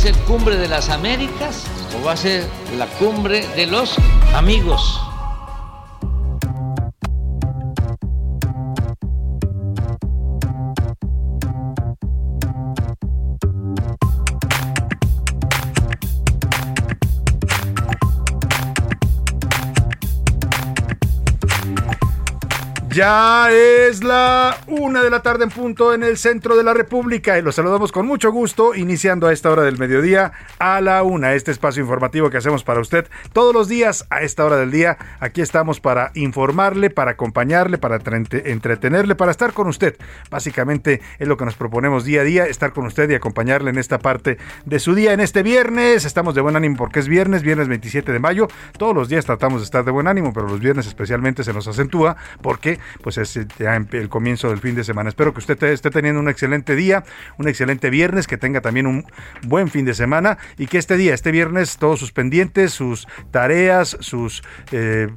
Ser cumbre de las Américas o va a ser la cumbre de los amigos? Ya es la una de la tarde en punto en el centro de la República y los saludamos con mucho gusto, iniciando a esta hora del mediodía a la una, este espacio informativo que hacemos para usted todos los días a esta hora del día. Aquí estamos para informarle, para acompañarle, para entretenerle, para estar con usted. Básicamente es lo que nos proponemos día a día, estar con usted y acompañarle en esta parte de su día. En este viernes estamos de buen ánimo porque es viernes, viernes 27 de mayo. Todos los días tratamos de estar de buen ánimo, pero los viernes especialmente se nos acentúa porque pues es ya el comienzo del fin de semana. Espero que usted esté teniendo un excelente día, un excelente viernes, que tenga también un buen fin de semana y que este día, este viernes, todos sus pendientes, sus tareas, sus eh,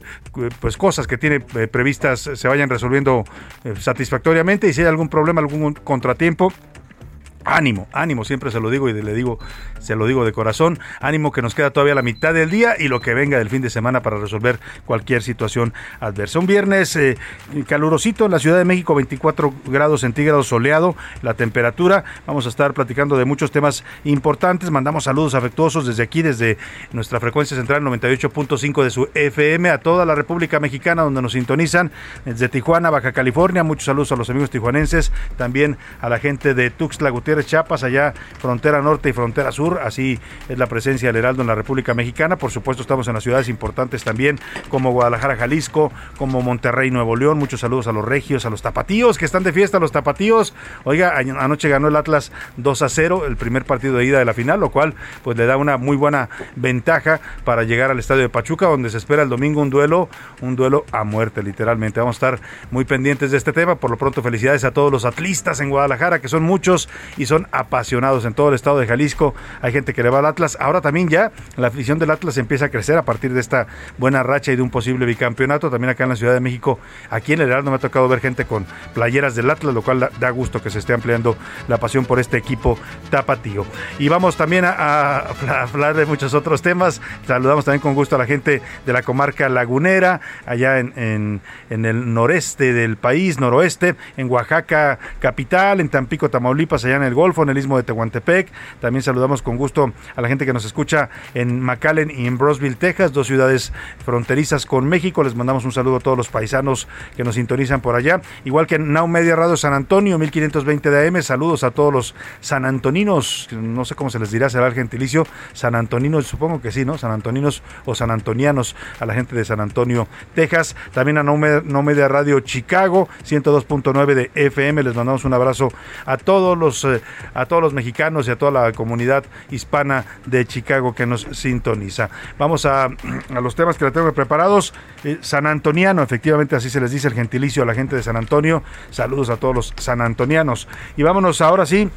pues cosas que tiene eh, previstas se vayan resolviendo eh, satisfactoriamente y si hay algún problema, algún contratiempo, Ánimo, ánimo, siempre se lo digo y le digo, se lo digo de corazón. Ánimo que nos queda todavía la mitad del día y lo que venga del fin de semana para resolver cualquier situación adversa. Un viernes eh, calurosito en la Ciudad de México, 24 grados centígrados soleado, la temperatura. Vamos a estar platicando de muchos temas importantes. Mandamos saludos afectuosos desde aquí, desde nuestra frecuencia central 98.5 de su FM a toda la República Mexicana donde nos sintonizan, desde Tijuana, Baja California. Muchos saludos a los amigos tijuanenses, también a la gente de Tuxtla Gutiérrez Chiapas, allá frontera norte y frontera sur, así es la presencia del Heraldo en la República Mexicana. Por supuesto, estamos en las ciudades importantes también, como Guadalajara, Jalisco, como Monterrey, Nuevo León. Muchos saludos a los regios, a los tapatíos, que están de fiesta, los tapatíos. Oiga, anoche ganó el Atlas 2 a 0, el primer partido de ida de la final, lo cual pues le da una muy buena ventaja para llegar al estadio de Pachuca, donde se espera el domingo un duelo, un duelo a muerte, literalmente. Vamos a estar muy pendientes de este tema. Por lo pronto, felicidades a todos los atlistas en Guadalajara, que son muchos son apasionados en todo el estado de Jalisco. Hay gente que le va al Atlas. Ahora también ya la afición del Atlas empieza a crecer a partir de esta buena racha y de un posible bicampeonato. También acá en la Ciudad de México, aquí en el Heraldo me ha tocado ver gente con playeras del Atlas, lo cual da gusto que se esté ampliando la pasión por este equipo tapatío. Y vamos también a, hablar de muchos otros temas. Saludamos también con gusto a la gente de la comarca lagunera, allá en, el noreste del país, noroeste, en Oaxaca capital, en Tampico, Tamaulipas, allá en el Golfo, en el istmo de Tehuantepec. También saludamos con gusto a la gente que nos escucha en McAllen y en Brosville, Texas, dos ciudades fronterizas con México. Les mandamos un saludo a todos los paisanos que nos sintonizan por allá. Igual que en Now Media Radio San Antonio, 1520 de AM. Saludos a todos los San Antoninos, no sé cómo se les dirá, será el gentilicio. San Antoninos, supongo que sí, ¿no? San Antoninos o San Antonianos, a la gente de San Antonio, Texas. También a No Media Radio Chicago, 102.9 de FM. Les mandamos un abrazo a todos los eh, a todos los mexicanos y a toda la comunidad hispana de Chicago que nos sintoniza. Vamos a, a los temas que le tengo preparados. Eh, San Antoniano, efectivamente así se les dice el gentilicio a la gente de San Antonio. Saludos a todos los sanantonianos. Y vámonos ahora sí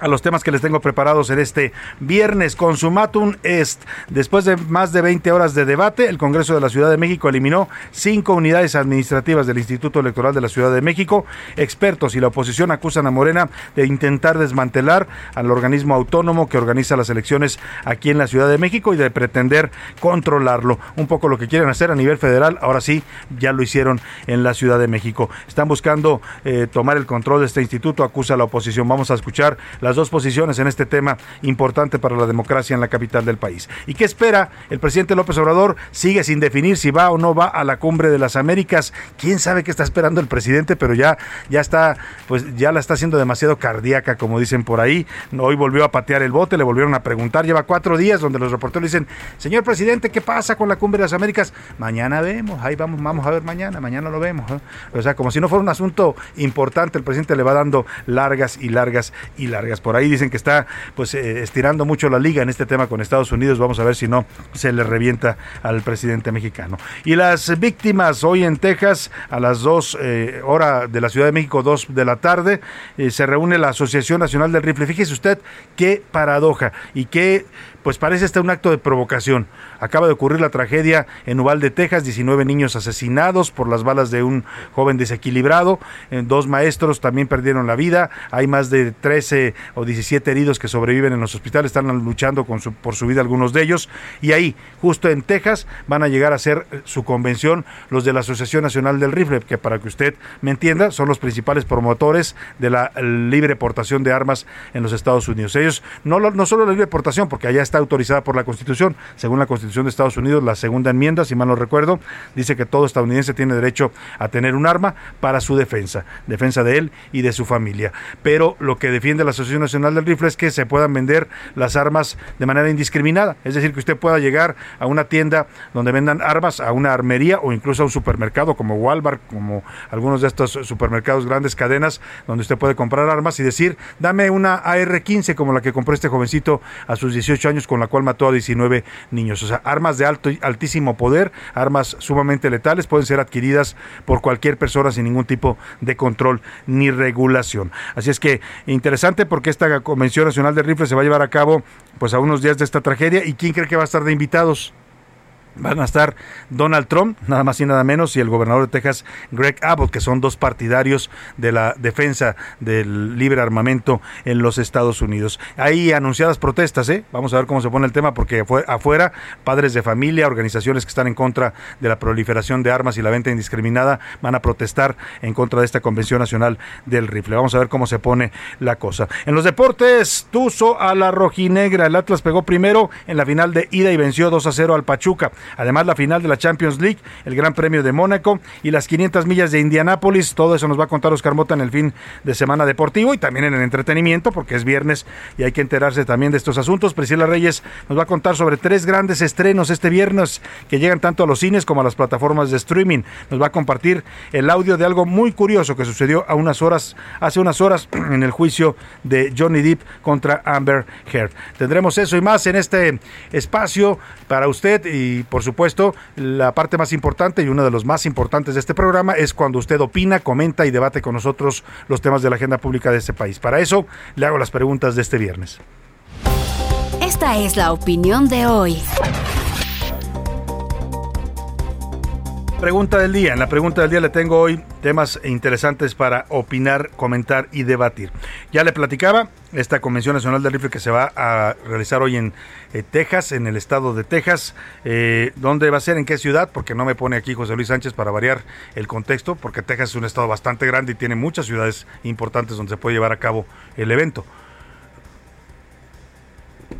a los temas que les tengo preparados en este viernes. Consumatum Est. Después de más de 20 horas de debate, el Congreso de la Ciudad de México eliminó cinco unidades administrativas del Instituto Electoral de la Ciudad de México. Expertos y la oposición acusan a Morena de intentar desmantelar al organismo autónomo que organiza las elecciones aquí en la Ciudad de México y de pretender controlarlo. Un poco lo que quieren hacer a nivel federal, ahora sí, ya lo hicieron en la Ciudad de México. Están buscando eh, tomar el control de este instituto, acusa a la oposición. Vamos a escuchar la las dos posiciones en este tema importante para la democracia en la capital del país. ¿Y qué espera? El presidente López Obrador sigue sin definir si va o no va a la cumbre de las Américas. ¿Quién sabe qué está esperando el presidente? Pero ya, ya está, pues ya la está haciendo demasiado cardíaca, como dicen por ahí. Hoy volvió a patear el bote, le volvieron a preguntar. Lleva cuatro días donde los reporteros dicen, señor presidente, ¿qué pasa con la cumbre de las Américas? Mañana vemos, ahí vamos, vamos a ver mañana, mañana lo vemos. O sea, como si no fuera un asunto importante, el presidente le va dando largas y largas y largas por ahí dicen que está pues eh, estirando mucho la liga en este tema con Estados Unidos. Vamos a ver si no se le revienta al presidente mexicano. Y las víctimas hoy en Texas a las 2 eh, hora de la Ciudad de México, 2 de la tarde, eh, se reúne la Asociación Nacional del Rifle. Fíjese usted qué paradoja y qué pues parece este un acto de provocación. Acaba de ocurrir la tragedia en Uvalde, Texas, 19 niños asesinados por las balas de un joven desequilibrado, eh, dos maestros también perdieron la vida, hay más de 13 o 17 heridos que sobreviven en los hospitales, están luchando con su, por su vida algunos de ellos, y ahí, justo en Texas, van a llegar a hacer eh, su convención los de la Asociación Nacional del Rifle, que para que usted me entienda, son los principales promotores de la libre portación de armas en los Estados Unidos. Ellos, no, no solo la libre portación, porque allá está autorizada por la Constitución, según la Constitución de Estados Unidos, la segunda enmienda, si mal no recuerdo, dice que todo estadounidense tiene derecho a tener un arma para su defensa, defensa de él y de su familia. Pero lo que defiende la Asociación Nacional del Rifle es que se puedan vender las armas de manera indiscriminada, es decir, que usted pueda llegar a una tienda donde vendan armas, a una armería o incluso a un supermercado como Walmart, como algunos de estos supermercados grandes cadenas donde usted puede comprar armas y decir, dame una AR-15 como la que compró este jovencito a sus 18 años con la cual mató a 19 niños. O sea, armas de alto, altísimo poder, armas sumamente letales, pueden ser adquiridas por cualquier persona sin ningún tipo de control ni regulación. Así es que interesante porque esta Convención Nacional de Rifles se va a llevar a cabo pues a unos días de esta tragedia y quién cree que va a estar de invitados van a estar Donald Trump, nada más y nada menos, y el gobernador de Texas, Greg Abbott, que son dos partidarios de la defensa del libre armamento en los Estados Unidos. Hay anunciadas protestas, ¿eh? Vamos a ver cómo se pone el tema, porque afuera, padres de familia, organizaciones que están en contra de la proliferación de armas y la venta indiscriminada, van a protestar en contra de esta Convención Nacional del Rifle. Vamos a ver cómo se pone la cosa. En los deportes, Tuzo a la rojinegra. El Atlas pegó primero en la final de ida y venció 2 a 0 al Pachuca. Además, la final de la Champions League, el Gran Premio de Mónaco y las 500 millas de Indianápolis. Todo eso nos va a contar Oscar Mota en el fin de semana deportivo y también en el entretenimiento, porque es viernes y hay que enterarse también de estos asuntos. Priscila Reyes nos va a contar sobre tres grandes estrenos este viernes que llegan tanto a los cines como a las plataformas de streaming. Nos va a compartir el audio de algo muy curioso que sucedió a unas horas, hace unas horas en el juicio de Johnny Depp contra Amber Heard. Tendremos eso y más en este espacio para usted y por supuesto, la parte más importante y uno de los más importantes de este programa es cuando usted opina, comenta y debate con nosotros los temas de la agenda pública de este país. Para eso, le hago las preguntas de este viernes. Esta es la opinión de hoy. Pregunta del día. En la pregunta del día le tengo hoy temas interesantes para opinar, comentar y debatir. Ya le platicaba esta Convención Nacional del Rifle que se va a realizar hoy en eh, Texas, en el estado de Texas. Eh, ¿Dónde va a ser? ¿En qué ciudad? Porque no me pone aquí José Luis Sánchez para variar el contexto, porque Texas es un estado bastante grande y tiene muchas ciudades importantes donde se puede llevar a cabo el evento.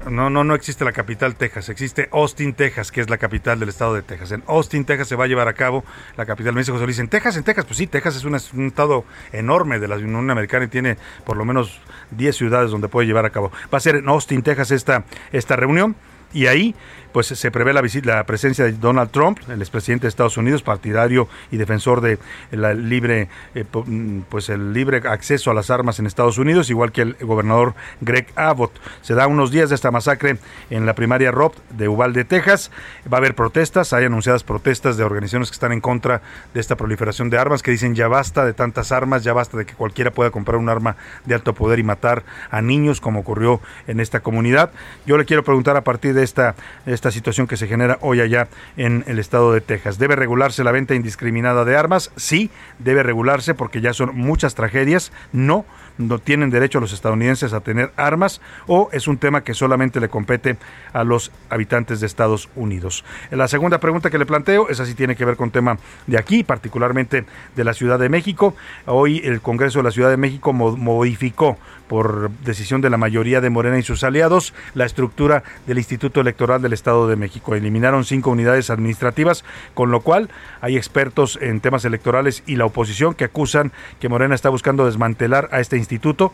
No, no, no existe la capital Texas, existe Austin, Texas, que es la capital del estado de Texas. En Austin, Texas se va a llevar a cabo la capital. Me dice José Luis, ¿en Texas? ¿En Texas? Pues sí, Texas es un, estado enorme de la Unión Americana y tiene por lo menos 10 ciudades donde puede llevar a cabo. Va a ser en Austin, Texas esta, esta reunión y ahí pues se prevé la, visita, la presencia de Donald Trump, el expresidente de Estados Unidos, partidario y defensor de la libre, eh, mm, pues el libre acceso a las armas en Estados Unidos, igual que el gobernador Greg Abbott. Se da unos días de esta masacre en la primaria Rob de Uvalde, Texas. Va a haber protestas, hay anunciadas protestas de organizaciones que están en contra de esta proliferación de armas, que dicen ya basta de tantas armas, ya basta de que cualquiera pueda comprar un arma de alto poder y matar a niños, como ocurrió en esta comunidad. Yo le quiero preguntar a partir de esta esta situación que se genera hoy allá en el estado de Texas. ¿Debe regularse la venta indiscriminada de armas? Sí, debe regularse porque ya son muchas tragedias. No, no tienen derecho los estadounidenses a tener armas o es un tema que solamente le compete a los habitantes de Estados Unidos. La segunda pregunta que le planteo, esa sí tiene que ver con tema de aquí, particularmente de la Ciudad de México. Hoy el Congreso de la Ciudad de México modificó por decisión de la mayoría de Morena y sus aliados la estructura del Instituto Electoral del Estado de México. Eliminaron cinco unidades administrativas, con lo cual hay expertos en temas electorales y la oposición que acusan que Morena está buscando desmantelar a este instituto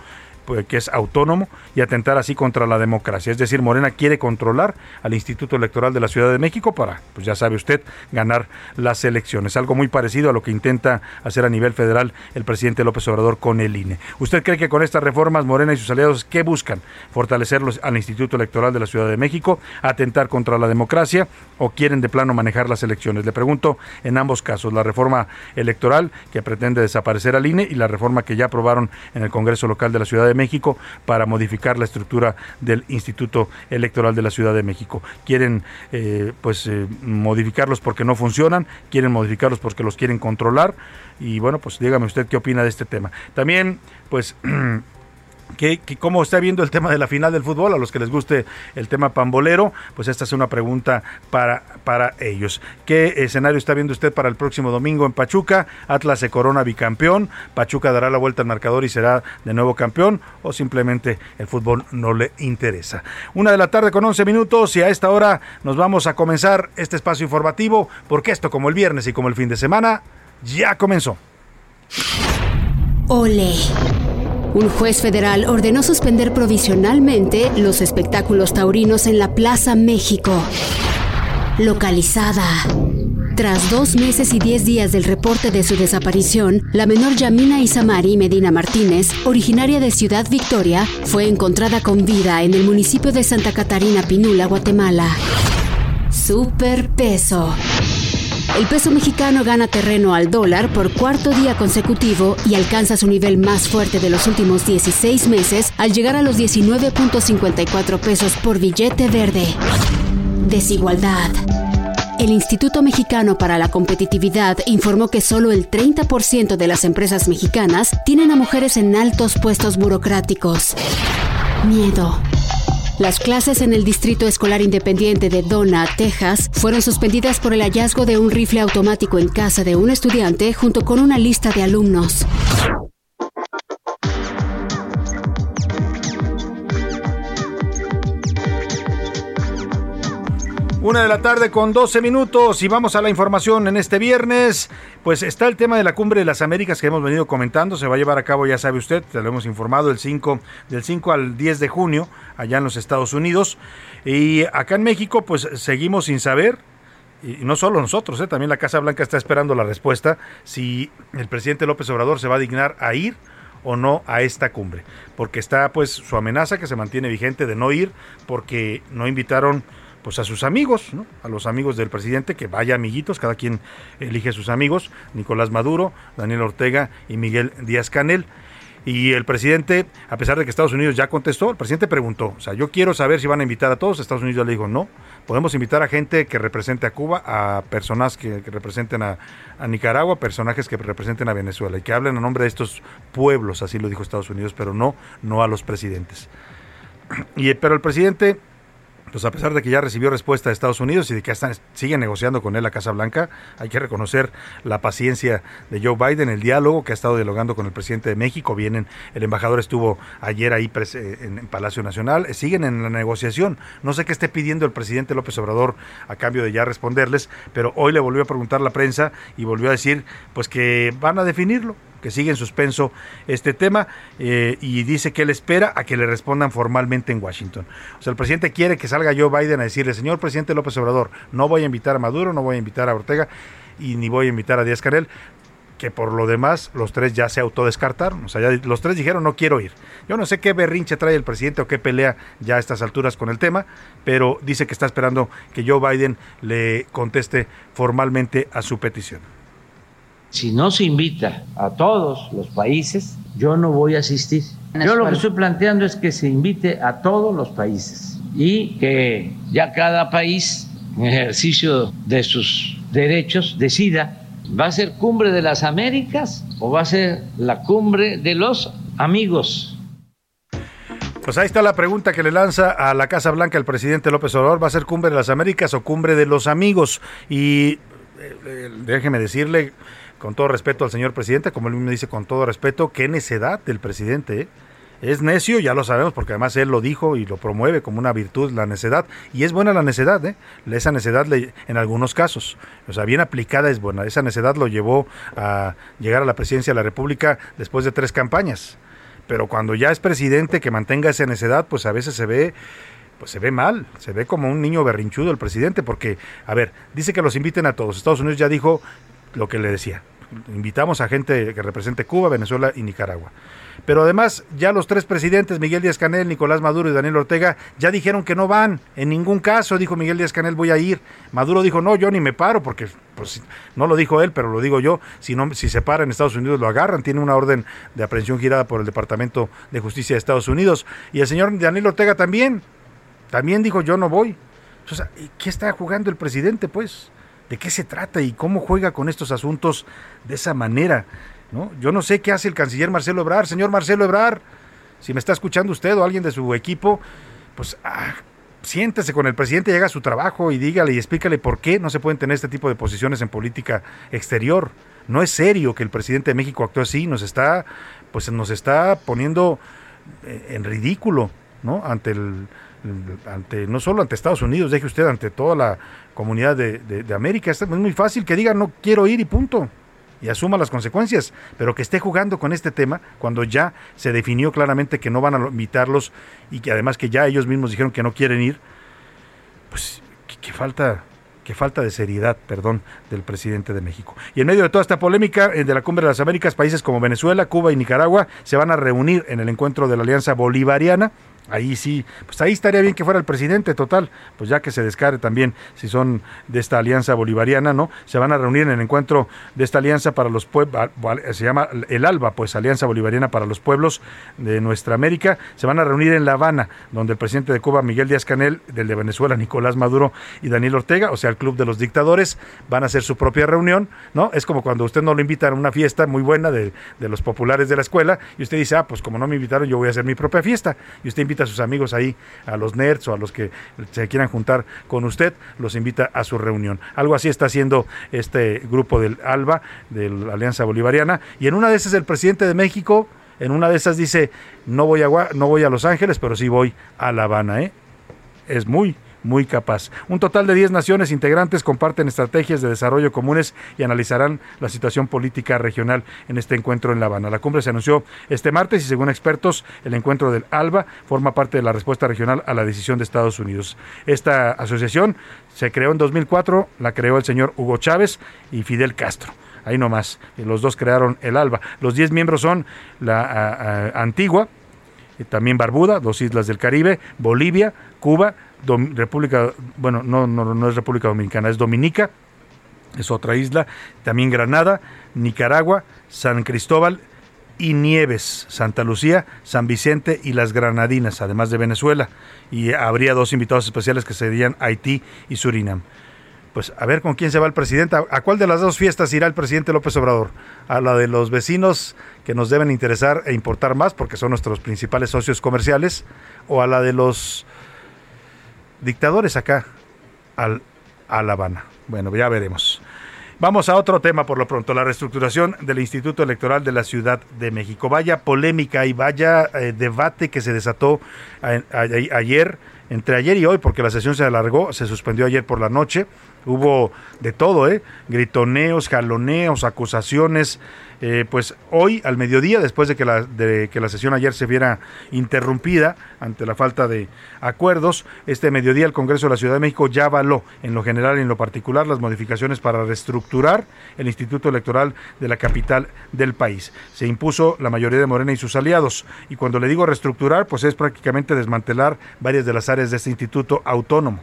que es autónomo y atentar así contra la democracia. Es decir, Morena quiere controlar al Instituto Electoral de la Ciudad de México para, pues ya sabe usted, ganar las elecciones. Algo muy parecido a lo que intenta hacer a nivel federal el presidente López Obrador con el INE. ¿Usted cree que con estas reformas Morena y sus aliados qué buscan? ¿Fortalecerlos al Instituto Electoral de la Ciudad de México? ¿Atentar contra la democracia? ¿O quieren de plano manejar las elecciones? Le pregunto en ambos casos, la reforma electoral que pretende desaparecer al INE y la reforma que ya aprobaron en el Congreso Local de la Ciudad de México para modificar la estructura del Instituto Electoral de la Ciudad de México. Quieren eh, pues eh, modificarlos porque no funcionan, quieren modificarlos porque los quieren controlar y bueno, pues dígame usted qué opina de este tema. También pues que, cómo está viendo el tema de la final del fútbol, a los que les guste el tema pambolero, pues esta es una pregunta para, para ellos. ¿Qué escenario está viendo usted para el próximo domingo en Pachuca? Atlas se corona bicampeón, Pachuca dará la vuelta al marcador y será de nuevo campeón, o simplemente el fútbol no le interesa. Una de la tarde con 11 minutos y a esta hora nos vamos a comenzar este espacio informativo, porque esto como el viernes y como el fin de semana, ya comenzó. Ole. Un juez federal ordenó suspender provisionalmente los espectáculos taurinos en la Plaza México. Localizada. Tras dos meses y diez días del reporte de su desaparición, la menor Yamina Isamari Medina Martínez, originaria de Ciudad Victoria, fue encontrada con vida en el municipio de Santa Catarina Pinula, Guatemala. Superpeso. El peso mexicano gana terreno al dólar por cuarto día consecutivo y alcanza su nivel más fuerte de los últimos 16 meses al llegar a los 19.54 pesos por billete verde. Desigualdad. El Instituto Mexicano para la Competitividad informó que solo el 30% de las empresas mexicanas tienen a mujeres en altos puestos burocráticos. Miedo. Las clases en el Distrito Escolar Independiente de Donna, Texas, fueron suspendidas por el hallazgo de un rifle automático en casa de un estudiante junto con una lista de alumnos. Una de la tarde con 12 minutos y vamos a la información en este viernes. Pues está el tema de la Cumbre de las Américas que hemos venido comentando. Se va a llevar a cabo, ya sabe usted, te lo hemos informado, el 5, del 5 al 10 de junio, allá en los Estados Unidos. Y acá en México, pues seguimos sin saber y no solo nosotros, ¿eh? también la Casa Blanca está esperando la respuesta si el presidente López Obrador se va a dignar a ir o no a esta cumbre, porque está pues su amenaza que se mantiene vigente de no ir porque no invitaron pues a sus amigos, ¿no? a los amigos del presidente, que vaya amiguitos, cada quien elige sus amigos, Nicolás Maduro, Daniel Ortega y Miguel Díaz Canel. Y el presidente, a pesar de que Estados Unidos ya contestó, el presidente preguntó, o sea, yo quiero saber si van a invitar a todos, Estados Unidos le dijo, no, podemos invitar a gente que represente a Cuba, a personas que, representen a, a, Nicaragua, personajes que representen a Venezuela y que hablen a nombre de estos pueblos, así lo dijo Estados Unidos, pero no, no a los presidentes. Y, pero el presidente pues a pesar de que ya recibió respuesta de Estados Unidos y de que están, sigue negociando con él la Casa Blanca, hay que reconocer la paciencia de Joe Biden, el diálogo que ha estado dialogando con el presidente de México. Vienen, el embajador estuvo ayer ahí en, Palacio Nacional, siguen en la negociación. No sé qué esté pidiendo el presidente López Obrador a cambio de ya responderles, pero hoy le volvió a preguntar la prensa y volvió a decir pues que van a definirlo, que sigue en suspenso este tema eh, y dice que él espera a que le respondan formalmente en Washington. O sea, el presidente quiere que salga Joe Biden a decirle, señor presidente López Obrador, no voy a invitar a Maduro, no voy a invitar a Ortega y ni voy a invitar a Díaz Canel, que por lo demás los tres ya se autodescartaron. O sea, ya los tres dijeron no quiero ir. Yo no sé qué berrinche trae el presidente o qué pelea ya a estas alturas con el tema, pero dice que está esperando que Joe Biden le conteste formalmente a su petición. Si no se invita a todos los países, yo no voy a asistir. Yo lo que estoy planteando es que se invite a todos los países y que ya cada país, en ejercicio de sus derechos, decida ¿Va a ser cumbre de las Américas o va a ser la cumbre de los amigos? Pues ahí está la pregunta que le lanza a la Casa Blanca el presidente López Obrador. ¿Va a ser cumbre de las Américas o cumbre de los amigos? Y eh, eh, déjeme decirle, con todo respeto al señor presidente, como él me dice con todo respeto, qué necedad del presidente. ¿eh? Es necio, ya lo sabemos, porque además él lo dijo y lo promueve como una virtud, la necedad. Y es buena la necedad, ¿eh? Esa necedad le, en algunos casos, o sea, bien aplicada es buena. Esa necedad lo llevó a llegar a la presidencia de la República después de tres campañas. Pero cuando ya es presidente que mantenga esa necedad, pues a veces se ve pues se ve mal, se ve como un niño berrinchudo el presidente, porque, a ver, dice que los inviten a todos. Estados Unidos ya dijo lo que le decía. Invitamos a gente que represente Cuba, Venezuela y Nicaragua. Pero además, ya los tres presidentes, Miguel Díaz Canel, Nicolás Maduro y Daniel Ortega, ya dijeron que no van. En ningún caso, dijo Miguel Díaz Canel, voy a ir. Maduro dijo, no, yo ni me paro, porque pues, no lo dijo él, pero lo digo yo. Si, no, si se para en Estados Unidos, lo agarran. Tiene una orden de aprehensión girada por el Departamento de Justicia de Estados Unidos. Y el señor Daniel Ortega también. También dijo, yo no voy. ¿qué está jugando el presidente, pues? ¿De qué se trata y cómo juega con estos asuntos de esa manera? ¿no? Yo no sé qué hace el canciller Marcelo Ebrar. Señor Marcelo Ebrar, si me está escuchando usted o alguien de su equipo, pues ah, siéntese con el presidente, llega a su trabajo y dígale y explícale por qué no se pueden tener este tipo de posiciones en política exterior. No es serio que el presidente de México actúe así, nos está, pues nos está poniendo eh, en ridículo, ¿no? Ante el, ante no solo ante Estados Unidos, deje usted ante toda la comunidad de, de América. Es muy fácil que diga no quiero ir y punto y asuma las consecuencias, pero que esté jugando con este tema cuando ya se definió claramente que no van a invitarlos y que además que ya ellos mismos dijeron que no quieren ir, pues que, falta que falta de seriedad, perdón, del presidente de México. Y en medio de toda esta polémica eh, de la Cumbre de las Américas, países como Venezuela, Cuba y Nicaragua se van a reunir en el encuentro de la Alianza Bolivariana Ahí sí, pues ahí estaría bien que fuera el presidente, total, pues ya que se descargue también si son de esta alianza bolivariana, ¿no? Se van a reunir en el encuentro de esta alianza para los pueblos, se llama el ALBA, pues Alianza Bolivariana para los Pueblos de Nuestra América, se van a reunir en La Habana, donde el presidente de Cuba, Miguel Díaz Canel, del de Venezuela, Nicolás Maduro y Daniel Ortega, o sea, el Club de los Dictadores, van a hacer su propia reunión, ¿no? Es como cuando usted no lo invitan a una fiesta muy buena de, de los populares de la escuela y usted dice, ah, pues como no me invitaron, yo voy a hacer mi propia fiesta, y usted invita a sus amigos ahí, a los nerds o a los que se quieran juntar con usted, los invita a su reunión. Algo así está haciendo este grupo del ALBA, de la Alianza Bolivariana, y en una de esas el presidente de México, en una de esas dice, no voy a, no voy a Los Ángeles, pero sí voy a La Habana. ¿eh? Es muy, muy capaz. Un total de 10 naciones integrantes comparten estrategias de desarrollo comunes y analizarán la situación política regional en este encuentro en La Habana. La cumbre se anunció este martes y según expertos, el encuentro del ALBA forma parte de la respuesta regional a la decisión de Estados Unidos. Esta asociación se creó en 2004, la creó el señor Hugo Chávez y Fidel Castro ahí nomás. Los dos crearon el ALBA. Los 10 miembros son la Antigua, también Barbuda, dos islas del Caribe, Bolivia, Cuba, República, bueno, no, no, no es República Dominicana, es Dominica, es otra isla, también Granada, Nicaragua, San Cristóbal y Nieves, Santa Lucía, San Vicente y las Granadinas, además de Venezuela. Y habría dos invitados especiales que serían Haití y Surinam. Pues a ver con quién se va el presidente. ¿A cuál de las dos fiestas irá el presidente López Obrador? ¿A la de los vecinos que nos deben interesar e importar más porque son nuestros principales socios comerciales? ¿O a la de los dictadores acá al, a La Habana. Bueno, ya veremos. Vamos a otro tema por lo pronto, la reestructuración del Instituto Electoral de la Ciudad de México. Vaya polémica y vaya eh, debate que se desató ayer, entre ayer y hoy, porque la sesión se alargó, se suspendió ayer por la noche. Hubo de todo, ¿eh? Gritoneos, jaloneos, acusaciones, eh, pues hoy al mediodía, después de que, la, de que la sesión ayer se viera interrumpida ante la falta de acuerdos, este mediodía el Congreso de la Ciudad de México ya avaló en lo general y en lo particular las modificaciones para reestructurar el Instituto Electoral de la capital del país. Se impuso la mayoría de Morena y sus aliados. Y cuando le digo reestructurar, pues es prácticamente desmantelar varias de las áreas de este instituto autónomo.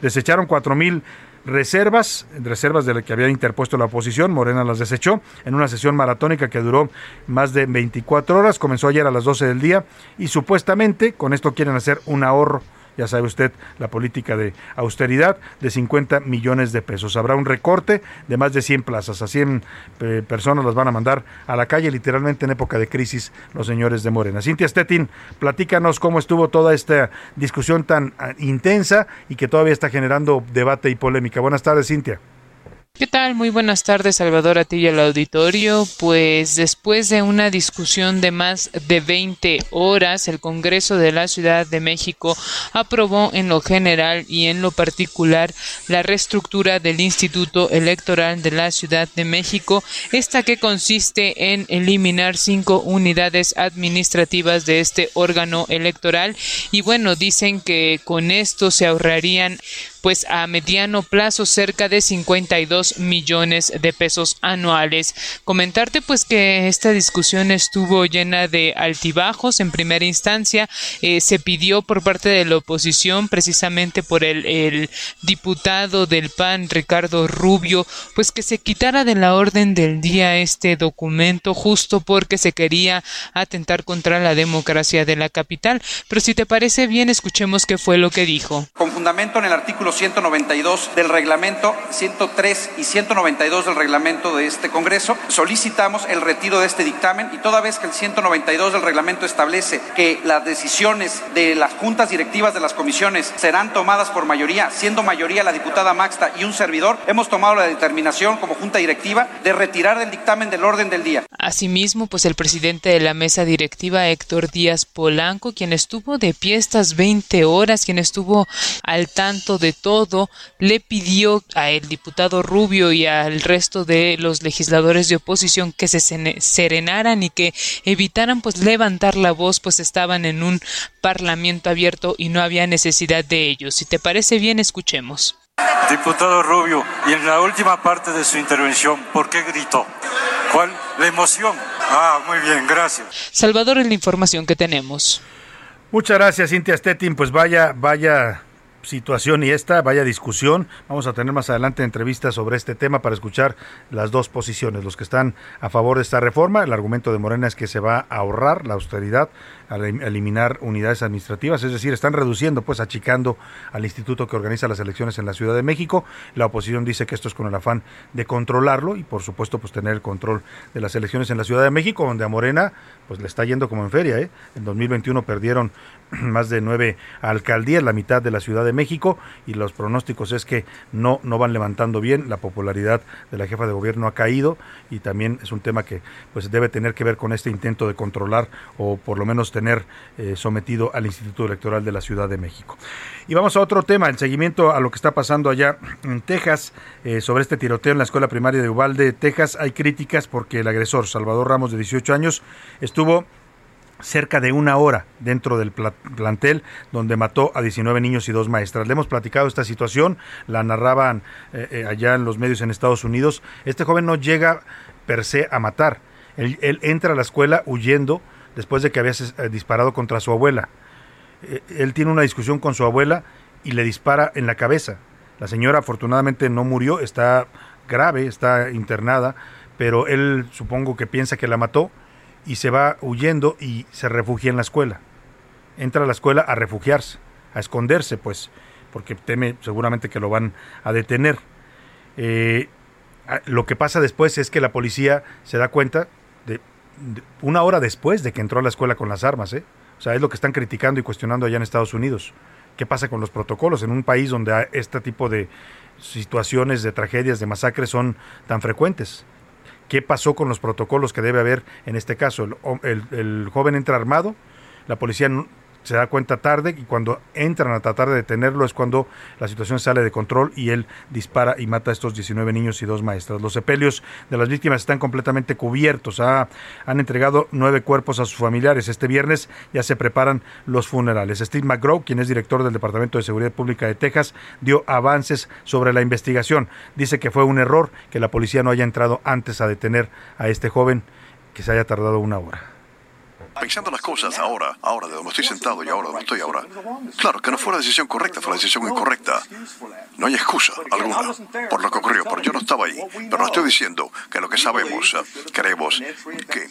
Desecharon cuatro mil reservas, reservas de las que había interpuesto la oposición, Morena las desechó en una sesión maratónica que duró más de 24 horas, comenzó ayer a las 12 del día y supuestamente con esto quieren hacer un ahorro ya sabe usted, la política de austeridad de 50 millones de pesos. Habrá un recorte de más de 100 plazas, a 100 eh, personas las van a mandar a la calle literalmente en época de crisis los señores de Morena. Cintia Stettin, platícanos cómo estuvo toda esta discusión tan ah, intensa y que todavía está generando debate y polémica. Buenas tardes, Cintia. ¿Qué tal? Muy buenas tardes, Salvador, a ti y al auditorio. Pues después de una discusión de más de 20 horas, el Congreso de la Ciudad de México aprobó en lo general y en lo particular la reestructura del Instituto Electoral de la Ciudad de México, esta que consiste en eliminar cinco unidades administrativas de este órgano electoral. Y bueno, dicen que con esto se ahorrarían pues a mediano plazo cerca de 52 millones de pesos anuales. Comentarte pues que esta discusión estuvo llena de altibajos. En primera instancia eh, se pidió por parte de la oposición precisamente por el, el diputado del PAN Ricardo Rubio pues que se quitara de la orden del día este documento justo porque se quería atentar contra la democracia de la capital. Pero si te parece bien escuchemos qué fue lo que dijo. Con fundamento en el artículo 192 del reglamento, 103 y 192 del reglamento de este Congreso, solicitamos el retiro de este dictamen y toda vez que el 192 del reglamento establece que las decisiones de las juntas directivas de las comisiones serán tomadas por mayoría, siendo mayoría la diputada Maxta y un servidor, hemos tomado la determinación como junta directiva de retirar el dictamen del orden del día. Asimismo, pues el presidente de la mesa directiva, Héctor Díaz Polanco, quien estuvo de pie estas 20 horas, quien estuvo al tanto de todo, le pidió a el diputado Rubio y al resto de los legisladores de oposición que se serenaran y que evitaran pues levantar la voz, pues estaban en un parlamento abierto y no había necesidad de ellos. Si te parece bien, escuchemos. Diputado Rubio, y en la última parte de su intervención, ¿por qué gritó? ¿Cuál? La emoción. Ah, muy bien, gracias. Salvador, es la información que tenemos. Muchas gracias, Cintia Stettin. Pues vaya, vaya situación y esta, vaya discusión. Vamos a tener más adelante entrevistas sobre este tema para escuchar las dos posiciones. Los que están a favor de esta reforma, el argumento de Morena es que se va a ahorrar la austeridad al eliminar unidades administrativas, es decir, están reduciendo, pues achicando al instituto que organiza las elecciones en la Ciudad de México. La oposición dice que esto es con el afán de controlarlo y por supuesto pues tener el control de las elecciones en la Ciudad de México, donde a Morena pues le está yendo como en feria, ¿eh? En 2021 perdieron más de nueve alcaldías, la mitad de la Ciudad de México, y los pronósticos es que no, no van levantando bien, la popularidad de la jefa de gobierno ha caído y también es un tema que pues debe tener que ver con este intento de controlar o por lo menos tener eh, sometido al Instituto Electoral de la Ciudad de México. Y vamos a otro tema, el seguimiento a lo que está pasando allá en Texas eh, sobre este tiroteo en la escuela primaria de Uvalde, Texas. Hay críticas porque el agresor, Salvador Ramos, de 18 años, estuvo cerca de una hora dentro del plantel donde mató a 19 niños y dos maestras. Le hemos platicado esta situación, la narraban eh, eh, allá en los medios en Estados Unidos. Este joven no llega per se a matar. Él, entra a la escuela huyendo después de que había eh, disparado contra su abuela. él tiene una discusión con su abuela y le dispara en la cabeza. La señora afortunadamente no murió, está grave, está internada, pero él supongo que piensa que la mató y se va huyendo y se refugia en la escuela. Entra a la escuela a refugiarse, a esconderse, pues, porque teme seguramente que lo van a detener. Eh, lo que pasa después es que la policía se da cuenta de, una hora después de que entró a la escuela con las armas, ¿eh? O sea, es lo que están criticando y cuestionando allá en Estados Unidos. ¿Qué pasa con los protocolos en un país donde este tipo de situaciones, de tragedias, de masacres son tan frecuentes? Qué pasó con los protocolos que debe haber en este caso. El, joven entra armado, la policía se da cuenta tarde y cuando entran a tratar de detenerlo es cuando la situación sale de control y él dispara y mata a estos 19 niños y dos maestras. Los sepelios de las víctimas están completamente cubiertos. han entregado nueve cuerpos a sus familiares. Este viernes ya se preparan los funerales. Steve McGraw, quien es director del Departamento de Seguridad Pública de Texas, dio avances sobre la investigación. Dice que fue un error que la policía no haya entrado antes a detener a este joven que se haya tardado una hora pensando las cosas ahora, ahora de donde estoy sentado y ahora donde estoy ahora, claro que no fue la decisión correcta, fue la decisión incorrecta. No hay excusa alguna por lo que ocurrió, pero yo no estaba ahí. Pero no estoy diciendo que lo que sabemos, creemos que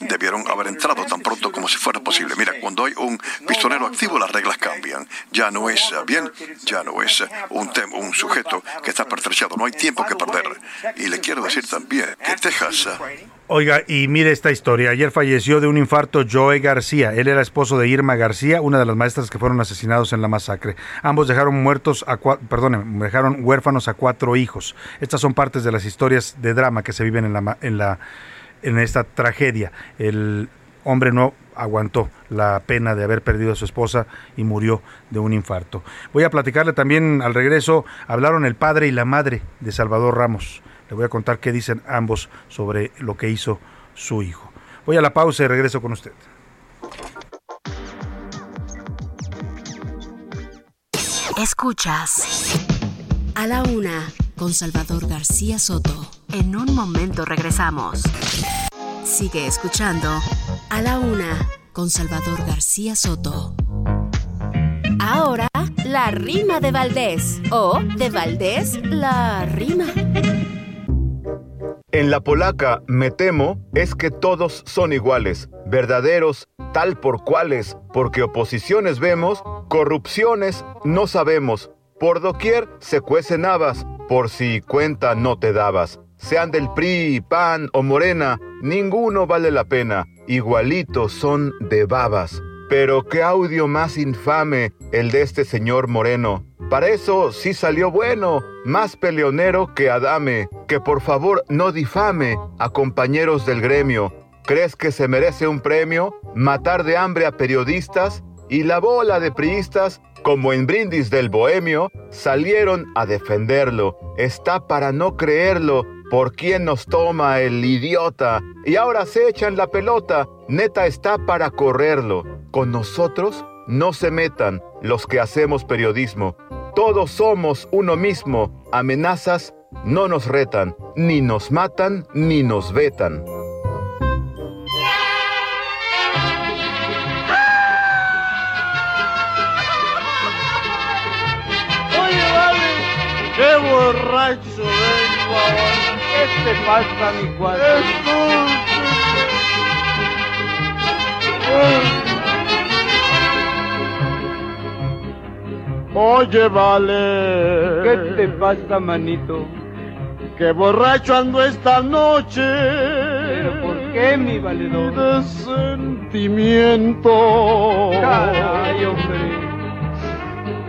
debieron haber entrado tan pronto como si fuera posible. Mira, cuando hay un pistolero activo, las reglas cambian. Ya no es bien, ya no es un, un sujeto que está pertrechado. No hay tiempo que perder. Y le quiero decir también que Texas Oiga, y mire esta historia. Ayer falleció de un infarto Joe García. Él era esposo de Irma García, una de las maestras que fueron asesinados en la masacre. Ambos dejaron muertos a perdón, dejaron huérfanos a cuatro hijos. Estas son partes de las historias de drama que se viven en la en la en esta tragedia. El hombre no aguantó la pena de haber perdido a su esposa y murió de un infarto. Voy a platicarle también al regreso, hablaron el padre y la madre de Salvador Ramos. Le voy a contar qué dicen ambos sobre lo que hizo su hijo. Voy a la pausa y regreso con usted. Escuchas a la una con Salvador García Soto. En un momento regresamos. Sigue escuchando a la una con Salvador García Soto. Ahora, la rima de Valdés o de Valdés, la rima. En la polaca, me temo, es que todos son iguales, verdaderos, tal por cuales, porque oposiciones vemos, corrupciones no sabemos. Por doquier se cuecen habas, por si cuenta no te dabas. Sean del PRI, PAN o Morena, ninguno vale la pena, igualitos son de babas. Pero qué audio más infame el de este señor Moreno. Para eso sí salió bueno, más peleonero que Adame, que por favor no difame a compañeros del gremio. ¿Crees que se merece un premio? Matar de hambre a periodistas y la bola de priistas, como en brindis del bohemio, salieron a defenderlo. Está para no creerlo, por quién nos toma el idiota. Y ahora se echan la pelota, neta está para correrlo. Con nosotros no se metan los que hacemos periodismo. Todos somos uno mismo. Amenazas no nos retan, ni nos matan, ni nos vetan. Oye, vale, qué borracho vengo ¿Qué te pasa, mi cuadro? Oye, vale. ¿Qué te pasa, manito? Que borracho ando esta noche. ¿Pero por qué, mi valedor? De sentimiento. Ay, hombre.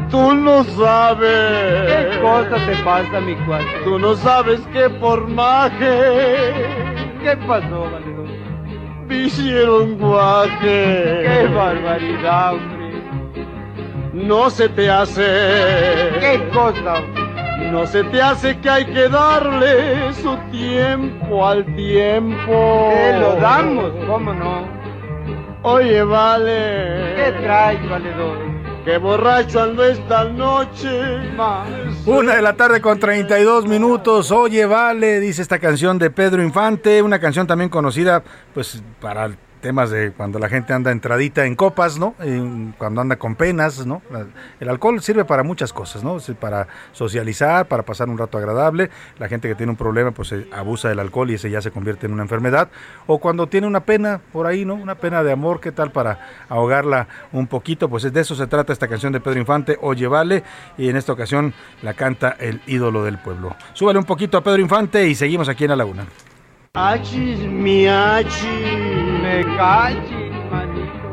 Tú no sabes. ¿Qué cosa te pasa, mi cuate? Tú no sabes que por maje. ¿Qué pasó, valedor? Me hicieron guaje. ¡Qué barbaridad, hombre! no se te hace. ¿Qué cosa? No se te hace que hay que darle su tiempo al tiempo. Te lo damos, ¿cómo no? Oye, vale. ¿Qué traes, valedor? Qué borracho ando esta noche. Una de la tarde con 32 minutos. Oye, vale, dice esta canción de Pedro Infante, una canción también conocida pues para temas de cuando la gente anda entradita en copas, ¿no? cuando anda con penas, ¿no? El alcohol sirve para muchas cosas, ¿no? Para socializar, para pasar un rato agradable. La gente que tiene un problema, pues abusa del alcohol y ese ya se convierte en una enfermedad. O cuando tiene una pena por ahí, ¿no? Una pena de amor, ¿qué tal para ahogarla un poquito? Pues de eso se trata esta canción de Pedro Infante, Oye Vale, y en esta ocasión la canta el ídolo del pueblo. Súbale un poquito a Pedro Infante y seguimos aquí en la laguna. Achis, mi achis, me cachis, manito.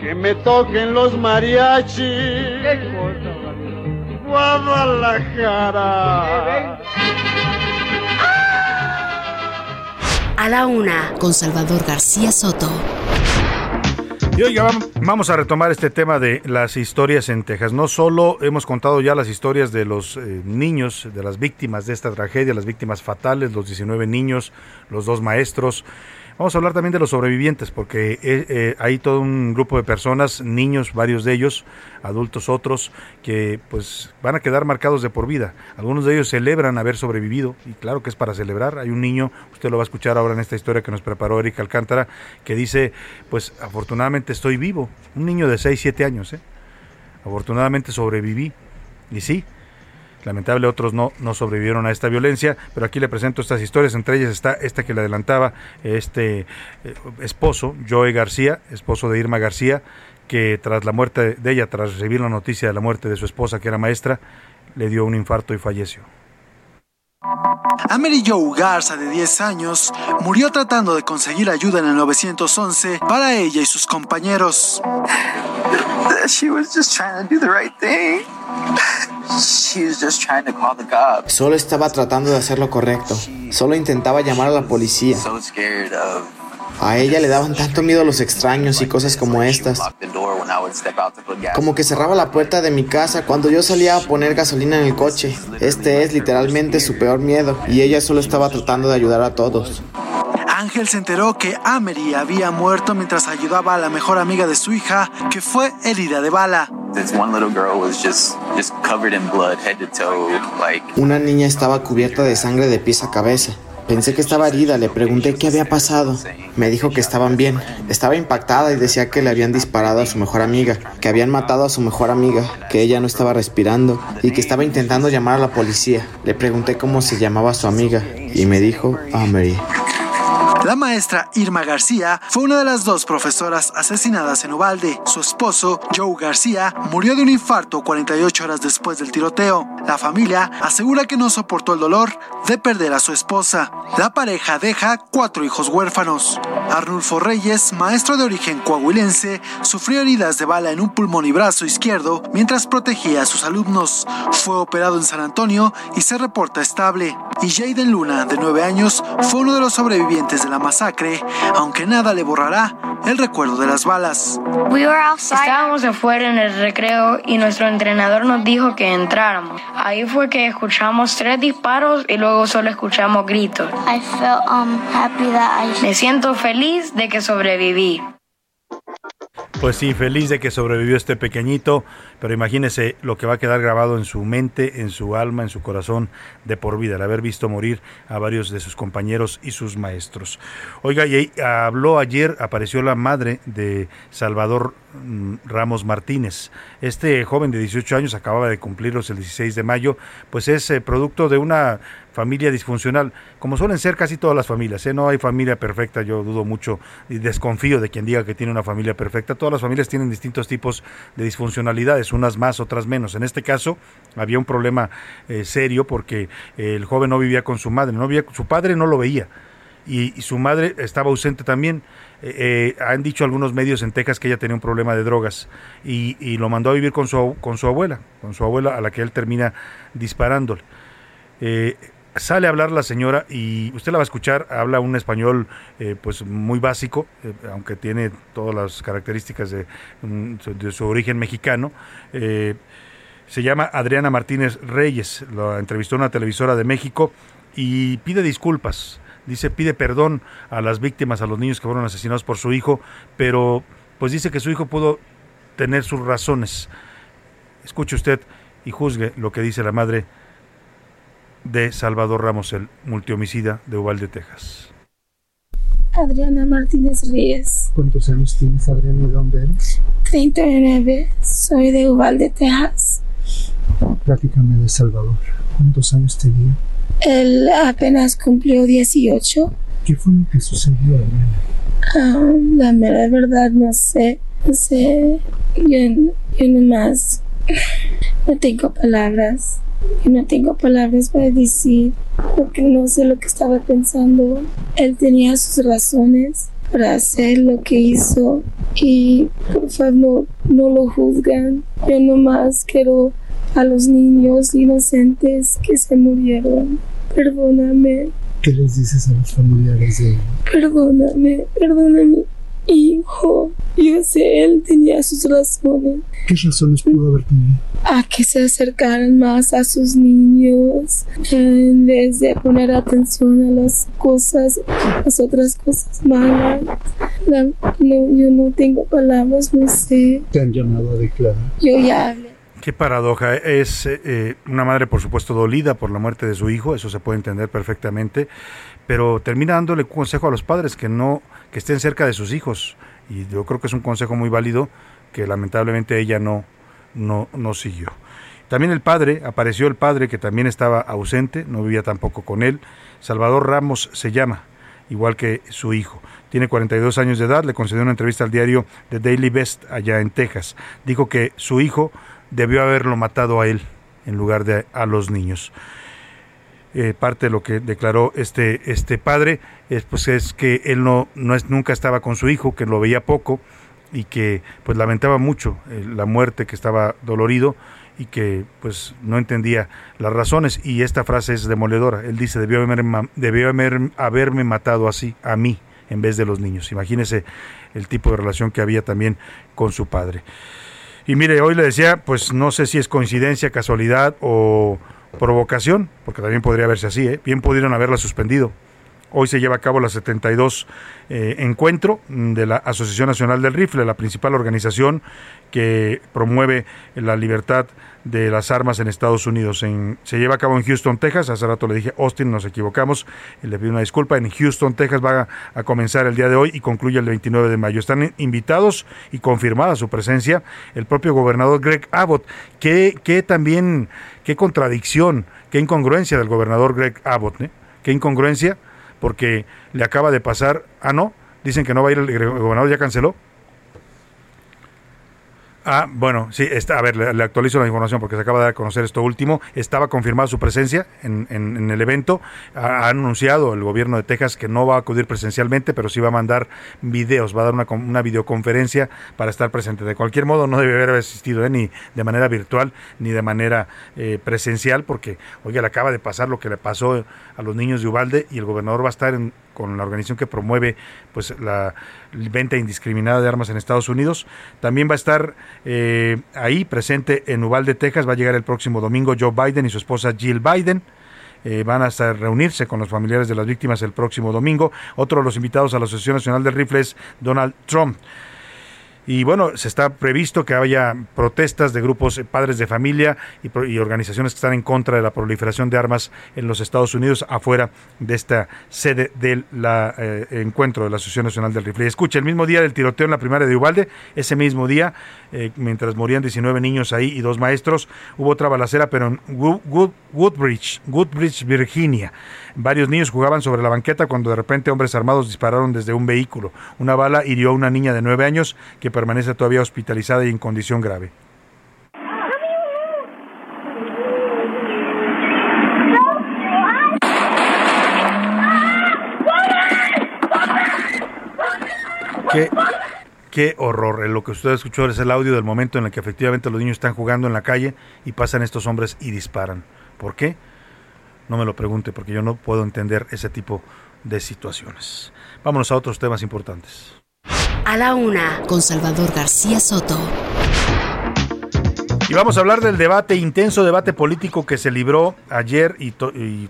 Que me toquen los mariachis. ¿Qué cosa, Guadalajara. A la una, con Salvador García Soto. Y oiga, vamos a retomar este tema de las historias en Texas. No solo hemos contado ya las historias de los eh, niños, de las víctimas de esta tragedia, las víctimas fatales, los 19 niños, los dos maestros, Vamos a hablar también de los sobrevivientes, porque eh, eh, hay todo un grupo de personas, niños, varios de ellos, adultos otros, que pues van a quedar marcados de por vida. Algunos de ellos celebran haber sobrevivido, y claro que es para celebrar. Hay un niño, usted lo va a escuchar ahora en esta historia que nos preparó Erika Alcántara, que dice, pues afortunadamente estoy vivo. Un niño de 6, 7 años, ¿eh? Afortunadamente sobreviví. Y sí, Lamentable, otros no, no sobrevivieron a esta violencia, pero aquí le presento estas historias. Entre ellas está esta que le adelantaba este eh, esposo, Joe García, esposo de Irma García, que tras la muerte de ella, tras recibir la noticia de la muerte de su esposa, que era maestra, le dio un infarto y falleció. Amery Joe Garza, de 10 años, murió tratando de conseguir ayuda en el 911 para ella y sus compañeros. She was just trying to do the right thing. Solo estaba tratando de hacer lo correcto. Solo intentaba llamar a la policía. A ella le daban tanto miedo los extraños y cosas como estas. Como que cerraba la puerta de mi casa cuando yo salía a poner gasolina en el coche. Este es literalmente su peor miedo y ella solo estaba tratando de ayudar a todos. Ángel se enteró que Amery había muerto mientras ayudaba a la mejor amiga de su hija, que fue herida de bala. Una niña estaba cubierta de sangre de pies a cabeza. Pensé que estaba herida, le pregunté qué había pasado. Me dijo que estaban bien. Estaba impactada y decía que le habían disparado a su mejor amiga, que habían matado a su mejor amiga, que ella no estaba respirando y que estaba intentando llamar a la policía. Le pregunté cómo se llamaba su amiga y me dijo Amery. La maestra Irma García fue una de las dos profesoras asesinadas en Ubalde. Su esposo, Joe García, murió de un infarto 48 horas después del tiroteo. La familia asegura que no soportó el dolor de perder a su esposa. La pareja deja cuatro hijos huérfanos. Arnulfo Reyes, maestro de origen coahuilense, sufrió heridas de bala en un pulmón y brazo izquierdo mientras protegía a sus alumnos. Fue operado en San Antonio y se reporta estable. Y Jaden Luna, de 9 años, fue uno de los sobrevivientes de la masacre, aunque nada le borrará el recuerdo de las balas. Estábamos afuera en el recreo y nuestro entrenador nos dijo que entráramos. Ahí fue que escuchamos tres disparos y luego solo escuchamos gritos. Um, Me siento feliz de que sobreviví. Pues sí, feliz de que sobrevivió este pequeñito, pero imagínese lo que va a quedar grabado en su mente, en su alma, en su corazón de por vida, el haber visto morir a varios de sus compañeros y sus maestros. Oiga, y habló ayer, apareció la madre de Salvador mm, Ramos Martínez. Este joven de 18 años acababa de cumplirlos el 16 de mayo, pues es eh, producto de una familia disfuncional, como suelen ser casi todas las familias. ¿eh? No hay familia perfecta, yo dudo mucho y desconfío de quien diga que tiene una familia perfecta. Todas las familias tienen distintos tipos de disfuncionalidades, unas más, otras menos. En este caso había un problema eh, serio porque el joven no vivía con su madre, no vivía, su padre no lo veía. Y, su madre estaba ausente también. Eh, han dicho algunos medios en Texas que ella tenía un problema de drogas y, lo mandó a vivir con su, con su abuela, con su abuela a la que él termina disparándole sale a hablar la señora y usted la va a escuchar, habla un español eh, pues muy básico, eh, aunque tiene todas las características de, mm, su origen mexicano. Eh, se llama Adriana Martínez Reyes, la entrevistó una televisora de México y pide disculpas. Dice, pide perdón a las víctimas, a los niños que fueron asesinados por su hijo, pero pues dice que su hijo pudo tener sus razones. Escuche usted y juzgue lo que dice la madre de Salvador Ramos, el multihomicida de Uvalde, Texas. Adriana Martínez Ríez. ¿Cuántos años tienes, Adriana, y dónde eres? 39. Soy de Uvalde, Texas. Platícame de Salvador. ¿Cuántos años tenía? Él apenas cumplió 18. ¿Qué fue lo que sucedió, Adriana? Ah, la mera verdad, no sé. No sé. Yo, yo nomás no tengo palabras y no tengo palabras para decir porque no sé lo que estaba pensando. Él tenía sus razones para hacer lo que hizo y por favor no, lo juzgan. Yo nomás quiero a los niños inocentes que se murieron. Perdóname. ¿Qué les dices a los familiares de él? Perdóname, perdóname. Hijo. Yo sé, él tenía sus razones. ¿Qué razones pudo haber tenido? A que se acercaran más a sus niños en vez de poner atención a las cosas, las otras cosas malas. no, yo no tengo palabras, no sé. ¿Te han llamado a declarar? Yo ya hablé. Qué paradoja. Es eh, una madre, por supuesto, dolida por la muerte de su hijo, eso se puede entender perfectamente, pero termina dándole consejo a los padres que no, que estén cerca de sus hijos. Y yo creo que es un consejo muy válido que lamentablemente ella no, no, no siguió. También el padre, apareció el padre que también estaba ausente, no vivía tampoco con él. Salvador Ramos se llama, igual que su hijo. Tiene 42 años de edad, le concedió una entrevista al diario The Daily Best allá en Texas. Dijo que su hijo debió haberlo matado a él en lugar de a los niños. Eh, parte de lo que declaró este, este padre es, pues, es que él no, no es, nunca estaba con su hijo, que lo veía poco y que pues lamentaba mucho eh, la muerte, que estaba dolorido y que pues no entendía las razones y esta frase es demoledora. Él dice, debió, haber, debió haber, haberme matado así, a mí, en vez de los niños. Imagínese el tipo de relación que había también con su padre. Y mire, hoy le decía, pues no sé si es coincidencia, casualidad o provocación, porque también podría verse así, ¿eh? bien pudieron haberla suspendido. Hoy se lleva a cabo la 72 eh, encuentro de la Asociación Nacional del Rifle, la principal organización que promueve la libertad de las armas en Estados Unidos. se lleva a cabo en Houston, Texas. Hace rato le dije Austin, nos equivocamos. Le pido una disculpa. En Houston, Texas va a, comenzar el día de hoy y concluye el 29 de mayo. Están invitados y confirmada su presencia el propio gobernador Greg Abbott. Qué, qué también, qué contradicción, qué incongruencia del gobernador Greg Abbott. ¿eh? Qué incongruencia, porque le acaba de pasar. Ah, no, dicen que no va a ir el, gobernador, ya canceló. Ah, bueno, sí, está, a ver, le, actualizo la información porque se acaba de dar a conocer esto último. Estaba confirmada su presencia en, en, el evento. Ha, anunciado el gobierno de Texas que no va a acudir presencialmente, pero sí va a mandar videos, va a dar una, una videoconferencia para estar presente. De cualquier modo, no debe haber asistido ¿eh? ni de manera virtual ni de manera eh, presencial, porque, oiga, le acaba de pasar lo que le pasó a los niños de Ubalde y el gobernador va a estar en, con la organización que promueve pues la venta indiscriminada de armas en Estados Unidos. También va a estar eh, ahí presente en Uvalde, Texas. Va a llegar el próximo domingo Joe Biden y su esposa Jill Biden. Eh, van a reunirse con los familiares de las víctimas el próximo domingo. Otro de los invitados a la Asociación Nacional del Rifle es Donald Trump. Y bueno, se está previsto que haya protestas de grupos eh, padres de familia y, organizaciones que están en contra de la proliferación de armas en los Estados Unidos afuera de esta sede del eh, encuentro de la Asociación Nacional del Rifle. escucha, el mismo día del tiroteo en la primaria de Ubalde, ese mismo día, eh, mientras morían 19 niños ahí y dos maestros, hubo otra balacera, pero en Woodbridge, Woodbridge, Virginia. Varios niños jugaban sobre la banqueta cuando de repente hombres armados dispararon desde un vehículo. Una bala hirió a una niña de nueve años que permanece todavía hospitalizada y en condición grave. Qué, qué horror. Lo que usted escuchó es el audio del momento en el que efectivamente los niños están jugando en la calle y pasan estos hombres y disparan. ¿Por qué? No me lo pregunte porque yo no puedo entender ese tipo de situaciones. Vámonos a otros temas importantes. A la una, con Salvador García Soto. Y vamos a hablar del debate, intenso debate político que se libró ayer y,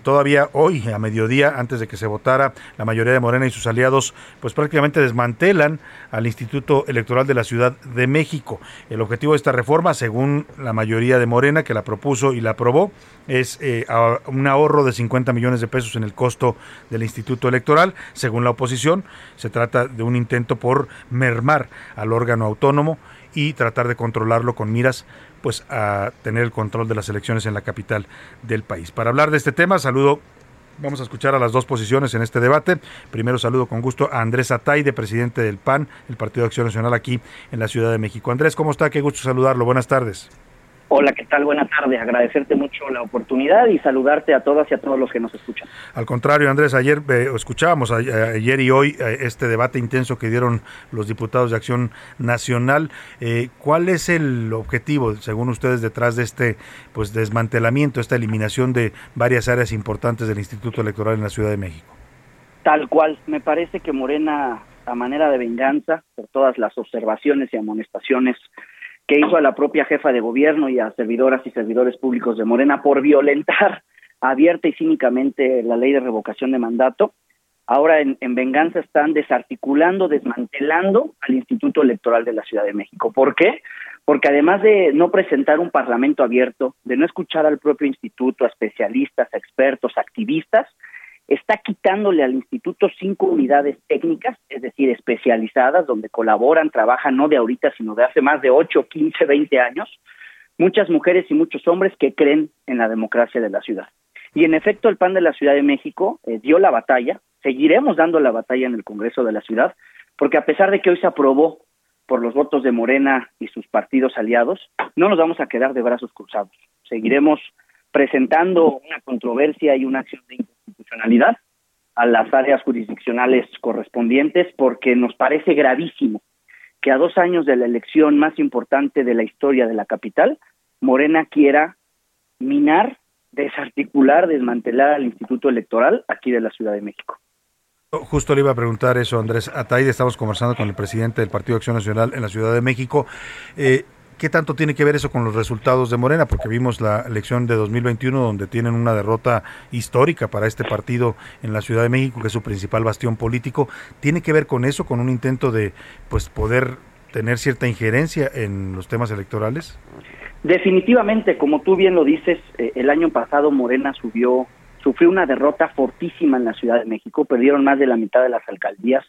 todavía hoy a mediodía, antes de que se votara, la mayoría de Morena y sus aliados, pues prácticamente desmantelan al Instituto Electoral de la Ciudad de México. El objetivo de esta reforma, según la mayoría de Morena que la propuso y la aprobó, es eh, un ahorro de 50 millones de pesos en el costo del Instituto Electoral. Según la oposición, se trata de un intento por mermar al órgano autónomo y tratar de controlarlo con miras pues a tener el control de las elecciones en la capital del país. Para hablar de este tema, saludo Vamos a escuchar a las dos posiciones en este debate. Primero saludo con gusto a Andrés Ataide, presidente del PAN, el Partido de Acción Nacional aquí en la Ciudad de México. Andrés, ¿cómo está? Qué gusto saludarlo. Buenas tardes. Hola, ¿qué tal? Buenas tardes. Agradecerte mucho la oportunidad y saludarte a todas y a todos los que nos escuchan. Al contrario, Andrés, ayer eh, escuchábamos ayer y hoy eh, este debate intenso que dieron los diputados de Acción Nacional. Eh, ¿Cuál es el objetivo, según ustedes, detrás de este pues desmantelamiento, esta eliminación de varias áreas importantes del Instituto Electoral en la Ciudad de México? Tal cual. Me parece que Morena a manera de venganza por todas las observaciones y amonestaciones que hizo a la propia jefa de gobierno y a servidoras y servidores públicos de Morena por violentar abierta y cínicamente la ley de revocación de mandato. Ahora en, en, venganza están desarticulando, desmantelando al Instituto Electoral de la Ciudad de México. ¿Por qué? Porque además de no presentar un parlamento abierto, de no escuchar al propio instituto, a especialistas, a expertos, a activistas, está quitándole al instituto cinco unidades técnicas, es decir, especializadas, donde colaboran, trabajan no de ahorita, sino de hace más de 8, 15, 20 años, muchas mujeres y muchos hombres que creen en la democracia de la ciudad. Y en efecto, el PAN de la Ciudad de México eh, dio la batalla, seguiremos dando la batalla en el Congreso de la ciudad, porque a pesar de que hoy se aprobó por los votos de Morena y sus partidos aliados, no nos vamos a quedar de brazos cruzados. Seguiremos presentando una controversia y una acción de inconstitucionalidad a las áreas jurisdiccionales correspondientes porque nos parece gravísimo que a dos años de la elección más importante de la historia de la capital, Morena quiera minar, desarticular, desmantelar al Instituto Electoral aquí de la Ciudad de México. Justo le iba a preguntar eso, Andrés Ataide. Estamos conversando con el presidente del Partido Acción Nacional en la Ciudad de México. Eh, ¿Qué tanto tiene que ver eso con los resultados de Morena? Porque vimos la elección de 2021 donde tienen una derrota histórica para este partido en la Ciudad de México, que es su principal bastión político. ¿Tiene que ver con eso, con un intento de pues poder tener cierta injerencia en los temas electorales? Definitivamente, como tú bien lo dices, eh, el año pasado Morena subió sufrió una derrota fortísima en la Ciudad de México, perdieron más de la mitad de las alcaldías,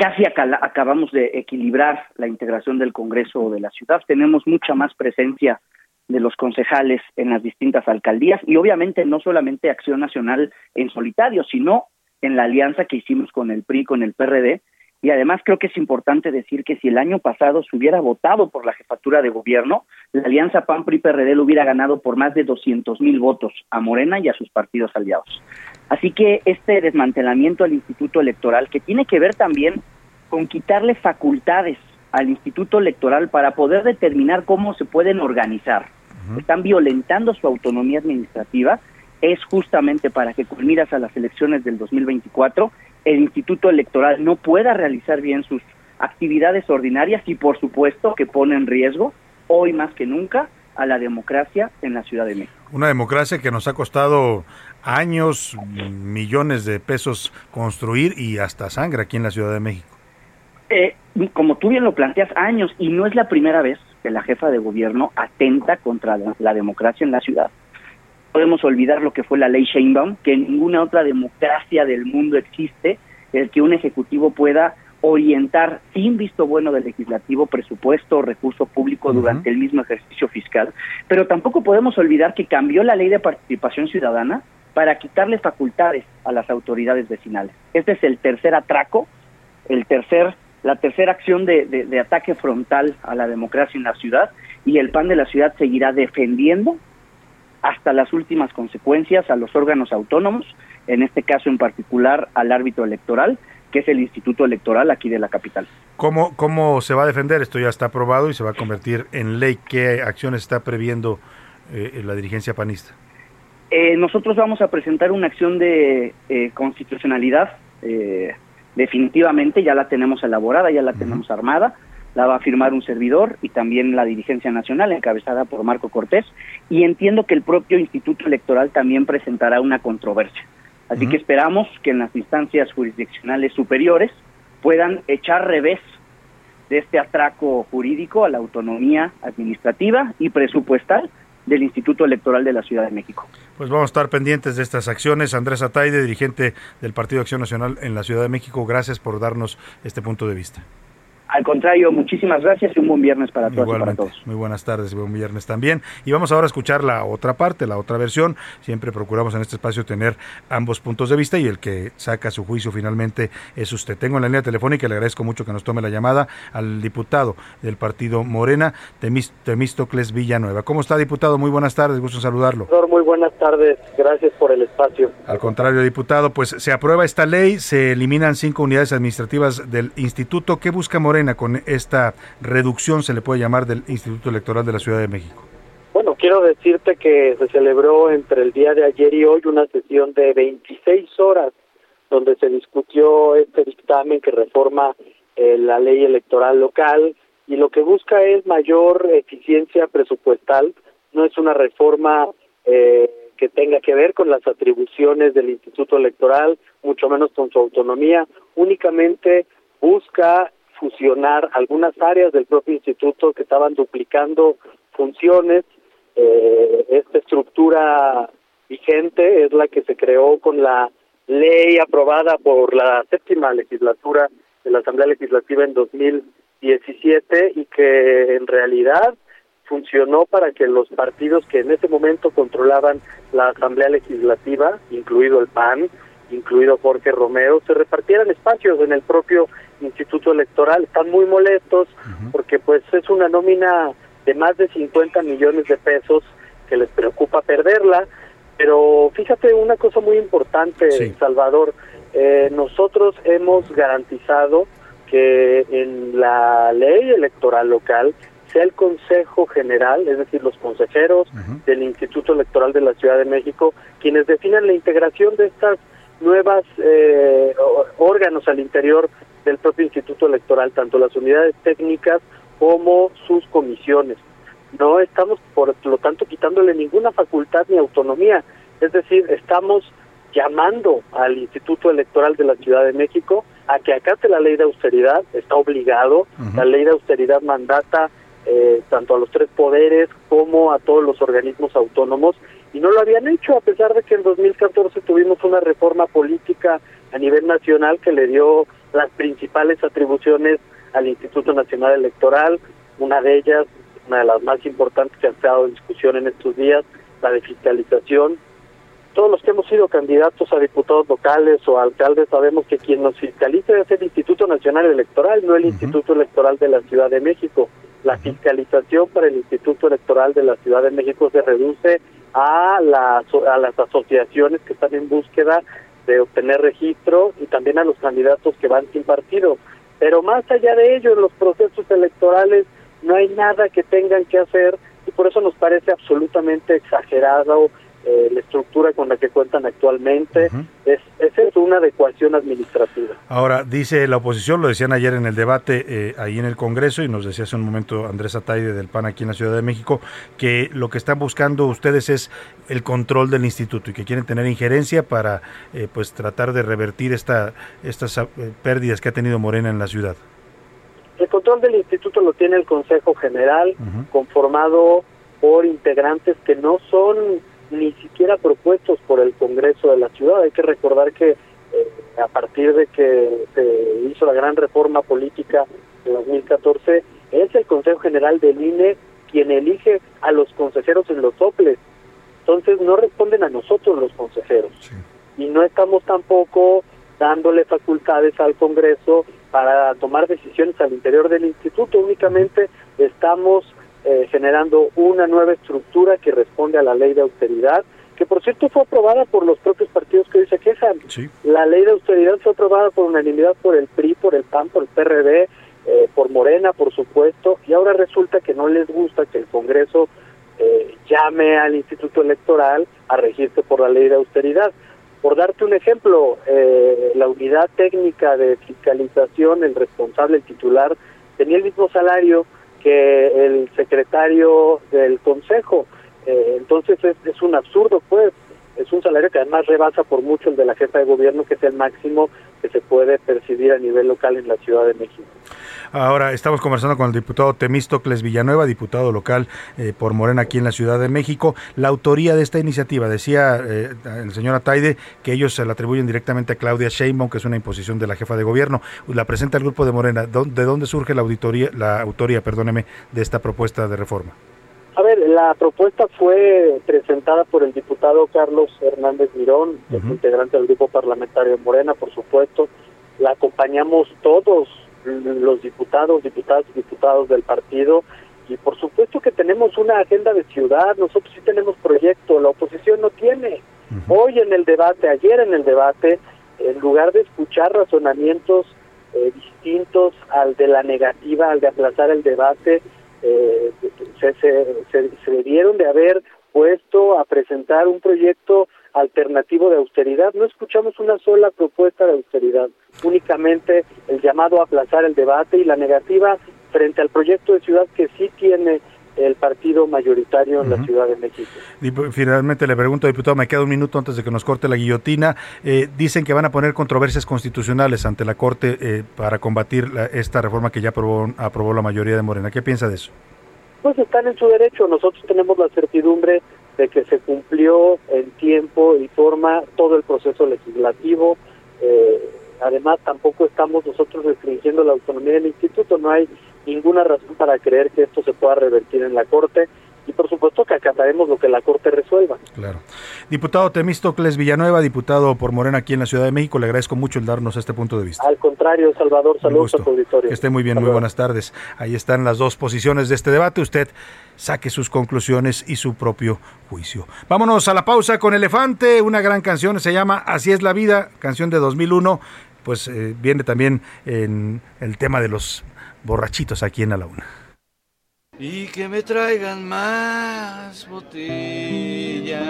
casi acabamos de equilibrar la integración del Congreso de la ciudad, tenemos mucha más presencia de los concejales en las distintas alcaldías y obviamente no solamente Acción Nacional en solitario, sino en la alianza que hicimos con el PRI, con el PRD, y además creo que es importante decir que si el año pasado se hubiera votado por la jefatura de gobierno, la alianza PAN-PRI-PRD lo hubiera ganado por más de 200 mil votos a Morena y a sus partidos aliados. Así que este desmantelamiento al Instituto Electoral, que tiene que ver también con quitarle facultades al Instituto Electoral para poder determinar cómo se pueden organizar, están violentando su autonomía administrativa, es justamente para que con miras a las elecciones del 2024 el Instituto Electoral no pueda realizar bien sus actividades ordinarias y por supuesto que pone en riesgo, hoy más que nunca, a la democracia en la Ciudad de México. Una democracia que nos ha costado años, millones de pesos construir y hasta sangre aquí en la Ciudad de México. Eh, como tú bien lo planteas, años, y no es la primera vez que la jefa de gobierno atenta contra la, la democracia en la ciudad. Podemos olvidar lo que fue la ley Sheinbaum, que en ninguna otra democracia del mundo existe el que un ejecutivo pueda orientar sin visto bueno del legislativo presupuesto o recurso público durante el mismo ejercicio fiscal, pero tampoco podemos olvidar que cambió la ley de participación ciudadana para quitarle facultades a las autoridades vecinales. Este es el tercer atraco, el tercer, la tercera acción de, de ataque frontal a la democracia en la ciudad y el PAN de la ciudad seguirá defendiendo hasta las últimas consecuencias a los órganos autónomos, en este caso en particular al árbitro electoral, que es el Instituto Electoral aquí de la capital. ¿Cómo, ¿Cómo se va a defender? Esto ya está aprobado y se va a convertir en ley. ¿Qué acciones está previendo eh, la dirigencia panista? Eh, nosotros vamos a presentar una acción de eh, constitucionalidad. Definitivamente ya la tenemos elaborada, ya la tenemos armada la va a firmar un servidor y también la dirigencia nacional encabezada por Marco Cortés y entiendo que el propio Instituto Electoral también presentará una controversia. Así que esperamos que en las instancias jurisdiccionales superiores puedan echar revés de este atraco jurídico a la autonomía administrativa y presupuestal del Instituto Electoral de la Ciudad de México. Pues vamos a estar pendientes de estas acciones. Andrés Ataide, dirigente del Partido Acción Nacional en la Ciudad de México, gracias por darnos este punto de vista. Al contrario, muchísimas gracias y un buen viernes para todos y para todos. Muy buenas tardes y buen viernes también. Y vamos ahora a escuchar la otra parte, la otra versión. Siempre procuramos en este espacio tener ambos puntos de vista y el que saca su juicio finalmente es usted. Tengo en la línea telefónica y le agradezco mucho que nos tome la llamada al diputado del partido Morena, Temístocles Villanueva. ¿Cómo está, diputado? Muy buenas tardes, gusto saludarlo. Muy buenas tardes, gracias por el espacio. Al contrario, diputado, pues se aprueba esta ley, se eliminan cinco unidades administrativas del instituto. ¿Qué busca Morena? Con esta reducción, se le puede llamar, del Instituto Electoral de la Ciudad de México? Bueno, quiero decirte que se celebró entre el día de ayer y hoy una sesión de 26 horas donde se discutió este dictamen que reforma eh, la ley electoral local y lo que busca es mayor eficiencia presupuestal, no es una reforma eh, que tenga que ver con las atribuciones del Instituto Electoral, mucho menos con su autonomía, únicamente busca fusionar algunas áreas del propio instituto que estaban duplicando funciones. Eh, esta estructura vigente es la que se creó con la ley aprobada por la séptima legislatura de la Asamblea Legislativa en 2017 y que en realidad funcionó para que los partidos que en ese momento controlaban la Asamblea Legislativa, incluido el PAN, incluido Jorge Romero, se repartieran espacios en el propio Instituto Electoral. Están muy molestos porque pues es una nómina de más de 50 millones de pesos que les preocupa perderla. Pero fíjate una cosa muy importante, Salvador. Eh, nosotros hemos garantizado que en la ley electoral local sea el Consejo General, es decir, los consejeros del Instituto Electoral de la Ciudad de México, quienes definan la integración de estas nuevas eh, órganos al interior del propio Instituto Electoral, tanto las unidades técnicas como sus comisiones. No estamos, por lo tanto, quitándole ninguna facultad ni autonomía, es decir, estamos llamando al Instituto Electoral de la Ciudad de México a que acate la ley de austeridad, está obligado, la ley de austeridad mandata eh, tanto a los tres poderes como a todos los organismos autónomos y no lo habían hecho a pesar de que en 2014 tuvimos una reforma política a nivel nacional que le dio las principales atribuciones al Instituto Nacional Electoral, una de ellas, una de las más importantes que ha estado en discusión en estos días, la de fiscalización. Todos los que hemos sido candidatos a diputados locales o alcaldes sabemos que quien nos fiscaliza es el Instituto Nacional Electoral, no el Instituto Electoral de la Ciudad de México. La fiscalización para el Instituto Electoral de la Ciudad de México se reduce a, las a las asociaciones que están en búsqueda de obtener registro y también a los candidatos que van sin partido. Pero más allá de ello, en los procesos electorales no hay nada que tengan que hacer y por eso nos parece absolutamente exagerado eh, la estructura con la que cuentan actualmente. es, es una adecuación administrativa. Ahora, dice la oposición, lo decían ayer en el debate eh, ahí en el Congreso y nos decía hace un momento Andrés Ataide del PAN aquí en la Ciudad de México, que lo que están buscando ustedes es el control del instituto y que quieren tener injerencia para eh, pues tratar de revertir esta, estas pérdidas que ha tenido Morena en la ciudad. El control del instituto lo tiene el Consejo General, conformado por integrantes que no son ni siquiera propuestos por el Congreso de la ciudad. Hay que recordar que eh, a partir de que se hizo la gran reforma política de 2014, es el Consejo General del INE quien elige a los consejeros en los soples. Entonces no responden a nosotros los consejeros. Y no estamos tampoco dándole facultades al Congreso para tomar decisiones al interior del instituto, únicamente estamos eh, generando una nueva estructura que responde a la ley de austeridad, que por cierto fue aprobada por los propios partidos que hoy se quejan. La ley de austeridad fue aprobada por unanimidad por el PRI, por el PAN, por el PRD, eh, por Morena, por supuesto, y ahora resulta que no les gusta que el Congreso eh, llame al Instituto Electoral a regirse por la ley de austeridad. Por darte un ejemplo, la unidad técnica de fiscalización, el responsable, el titular, tenía el mismo salario que el secretario del Consejo. Eh, entonces es, un absurdo, pues. Es un salario que además rebasa por mucho el de la jefa de gobierno, que es el máximo que se puede percibir a nivel local en la Ciudad de México. Ahora estamos conversando con el diputado Temístocles Villanueva, diputado local eh, por Morena aquí en la Ciudad de México. La autoría de esta iniciativa, decía eh, el señor Ataide que ellos se la atribuyen directamente a Claudia Sheinbaum, que es una imposición de la jefa de gobierno. La presenta el grupo de Morena. ¿De dónde surge la auditoría, la autoría, perdóneme, de esta propuesta de reforma? A ver, la propuesta fue presentada por el diputado Carlos Hernández Mirón, integrante del grupo parlamentario de Morena, por supuesto. La acompañamos todos los diputados, diputadas y diputados del partido y por supuesto que tenemos una agenda de ciudad, nosotros sí tenemos proyecto, la oposición no tiene. Hoy en el debate, ayer en el debate, en lugar de escuchar razonamientos eh, distintos al de la negativa, al de aplazar el debate, eh, se, se, se, debieron de haber puesto a presentar un proyecto alternativo de austeridad. No escuchamos una sola propuesta de austeridad, únicamente el llamado a aplazar el debate y la negativa frente al proyecto de ciudad que sí tiene el partido mayoritario en la Ciudad de México. finalmente le pregunto, diputado, me queda un minuto antes de que nos corte la guillotina. Eh, dicen que van a poner controversias constitucionales ante la Corte eh, para combatir esta reforma que ya aprobó, aprobó la mayoría de Morena. ¿Qué piensa de eso? Pues están en su derecho. Nosotros tenemos la certidumbre de que se cumplió en tiempo y forma todo el proceso legislativo. Eh, además, tampoco estamos nosotros restringiendo la autonomía del instituto. No hay ninguna razón para creer que esto se pueda revertir en la Corte y por supuesto que acataremos lo que la Corte resuelva. Claro. Diputado Temístocles Villanueva, diputado por Morena aquí en la Ciudad de México, le agradezco mucho el darnos este punto de vista. Al contrario, Salvador, saludos a tu auditorio. Que esté muy bien, muy buenas tardes. Ahí están las dos posiciones de este debate. Usted saque sus conclusiones y su propio juicio. Vámonos a la pausa con Elefante, una gran canción, se llama Así es la vida, canción de 2001, pues eh, viene también en el tema de los borrachitos aquí en la Una. Y que me traigan más botella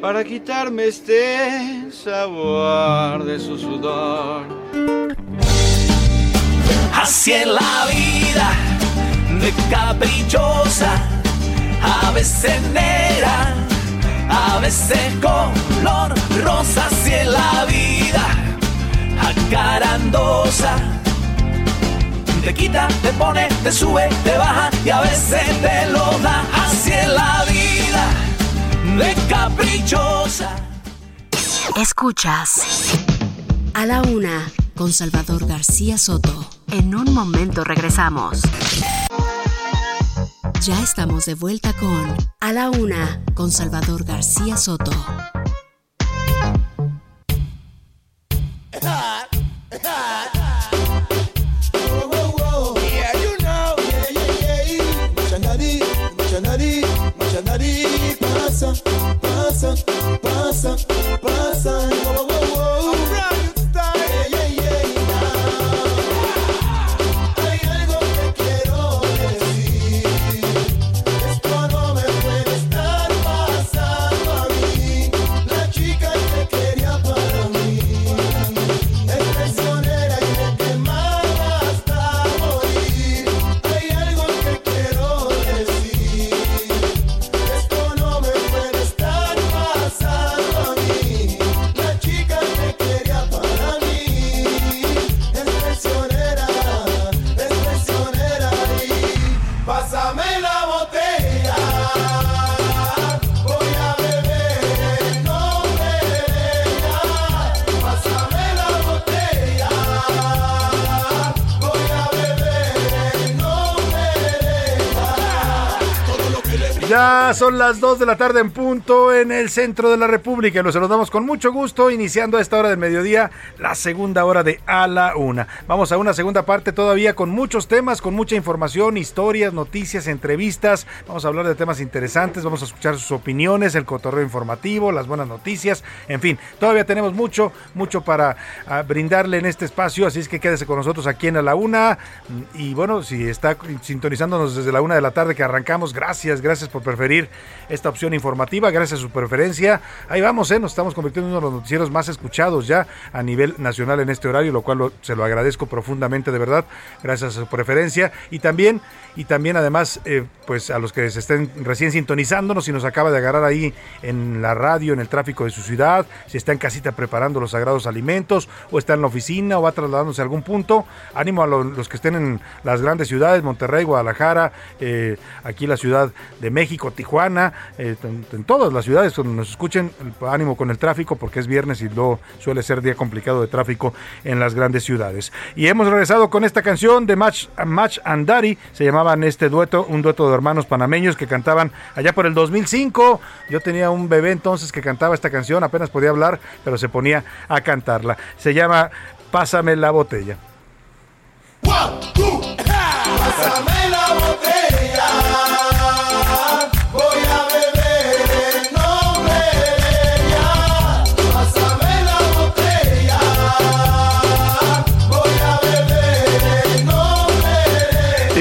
para quitarme este sabor de su sudor. Así en la vida, de caprichosa, a veces negra, a veces color rosa. Así en la vida, acarandosa te quita, te pone, te sube, te baja y a veces te lo da. Así en la vida, de caprichosa. Escuchas a la una con Salvador García Soto. En un momento regresamos. Ya estamos de vuelta con A la una con Salvador García Soto. Son las 2 de la tarde en punto en el centro de la República. Los saludamos con mucho gusto, iniciando a esta hora del mediodía la segunda hora de A la Una. Vamos a una segunda parte todavía con muchos temas, con mucha información, historias, noticias, entrevistas. Vamos a hablar de temas interesantes, vamos a escuchar sus opiniones, el cotorreo informativo, las buenas noticias. En fin, todavía tenemos mucho, mucho para ah, brindarle en este espacio, así es que quédese con nosotros aquí en A la Una. Y bueno, si está sintonizándonos desde la una de la tarde que arrancamos, gracias, gracias por preferir esta opción informativa. Gracias a su preferencia. Ahí vamos, ¿eh? nos estamos convirtiendo en uno de los noticieros más escuchados ya a nivel nacional en este horario, lo cual se lo agradezco profundamente, de verdad. Gracias a su preferencia. Y también, y también además, eh, pues a los que se estén recién sintonizándonos, si nos acaba de agarrar ahí en la radio, en el tráfico de su ciudad, si está en casita preparando los sagrados alimentos, o está en la oficina, o va trasladándose a algún punto. Ánimo a los que estén en las grandes ciudades, Monterrey, Guadalajara, eh, aquí la Ciudad de México, Tijuana Tijuana, eh, en, todas las ciudades donde nos escuchen, ánimo con el tráfico porque es viernes y luego suele ser día complicado de tráfico en las grandes ciudades. Y hemos regresado con esta canción de Match, Match and Daddy, se llamaban este dueto, un dueto de hermanos panameños que cantaban allá por el 2005. Yo tenía un bebé entonces que cantaba esta canción, apenas podía hablar, pero se ponía a cantarla. Se llama Pásame la botella. Pásame la botella.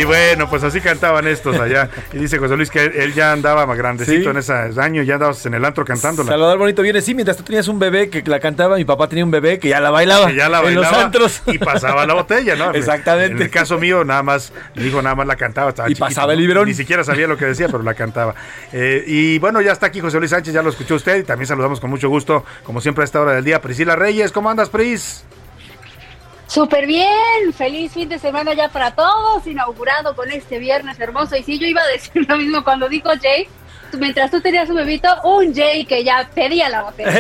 Bueno, pues así cantaban estos allá. Y dice José Luis que él ya andaba más grandecito en ese año, ya andabas en el antro cantándola. Salvador Bonito viene, sí, mientras tú tenías un bebé que la cantaba, mi papá tenía un bebé que ya la bailaba. Que ya la en los bailaba antros. y pasaba la botella, ¿no? Exactamente. En el caso mío, nada más, mi hijo nada más la cantaba. estaba Y chiquito, pasaba el ¿no? biberón. Ni siquiera sabía lo que decía, pero la cantaba. Eh, y bueno, ya está aquí José Luis Sánchez, ya lo escuchó usted. Y también saludamos con mucho gusto, como siempre a esta hora del día. Priscila Reyes, ¿cómo andas, Pris? Súper bien, feliz fin de semana ya para todos, inaugurado con este viernes hermoso. Y sí, yo iba a decir lo mismo cuando dijo Jay, mientras tú tenías un bebito, un Jay que ya pedía la botella.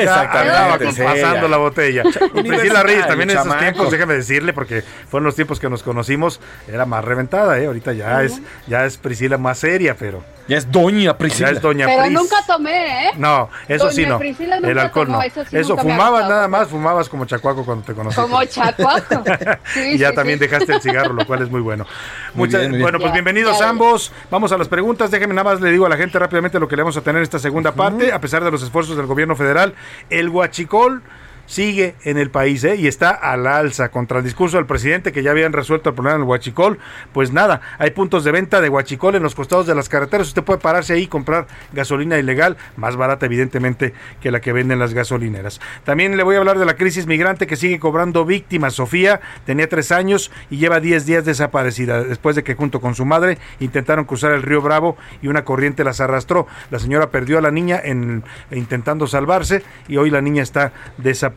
Sí, pasando la botella. Y Priscila Reyes también en esos tiempos, déjame decirle, porque fueron los tiempos que nos conocimos, era más reventada, ¿eh? Ahorita ya es, ya es Priscila más seria, pero. Ya es doña Priscila. Ya es doña Pero Pris. nunca tomé, ¿eh? No, eso sí no. Priscila nunca El alcohol tomó, no. eso Eso, sí fumabas nada más, fumabas como chacuaco cuando te conocí. Como chacuaco. Sí, y ya sí, también sí. dejaste el cigarro, lo cual es muy bueno. Muy Muchas- bien, muy bien. Bueno, pues Ya, bienvenidos ya. ambos. Vamos a las preguntas. Déjenme nada más le digo a la gente rápidamente lo que le vamos a tener en esta segunda parte. A pesar de los esfuerzos del gobierno federal, el huachicol sigue en el país ¿eh? y está al alza contra el discurso del presidente que ya habían resuelto el problema del huachicol. Pues nada, hay puntos de venta de huachicol en los costados de las carreteras. Usted puede pararse ahí y comprar gasolina ilegal, más barata evidentemente que la que venden las gasolineras. También le voy a hablar de la crisis migrante que sigue cobrando víctimas. Sofía tenía tres años y lleva 10 días desaparecida después de que junto con su madre intentaron cruzar el río Bravo y una corriente las arrastró. La señora perdió a la niña en, intentando salvarse y hoy la niña está desaparecida.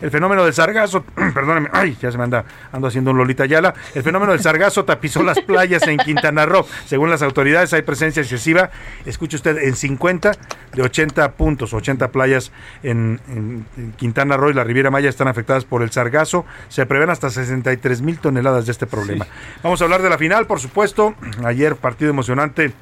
El fenómeno del sargazo, perdóneme, ay, ya se me anda, ando haciendo un Lolita Yala. El fenómeno del sargazo tapizó las playas en Quintana Roo. Según las autoridades, hay presencia excesiva, escuche usted, en 50 de 80 puntos, 80 playas en, en- en Quintana Roo y la Riviera Maya están afectadas por el sargazo. Se prevén hasta 63 mil toneladas de este problema. Vamos a hablar de la final, por supuesto. Ayer, partido emocionante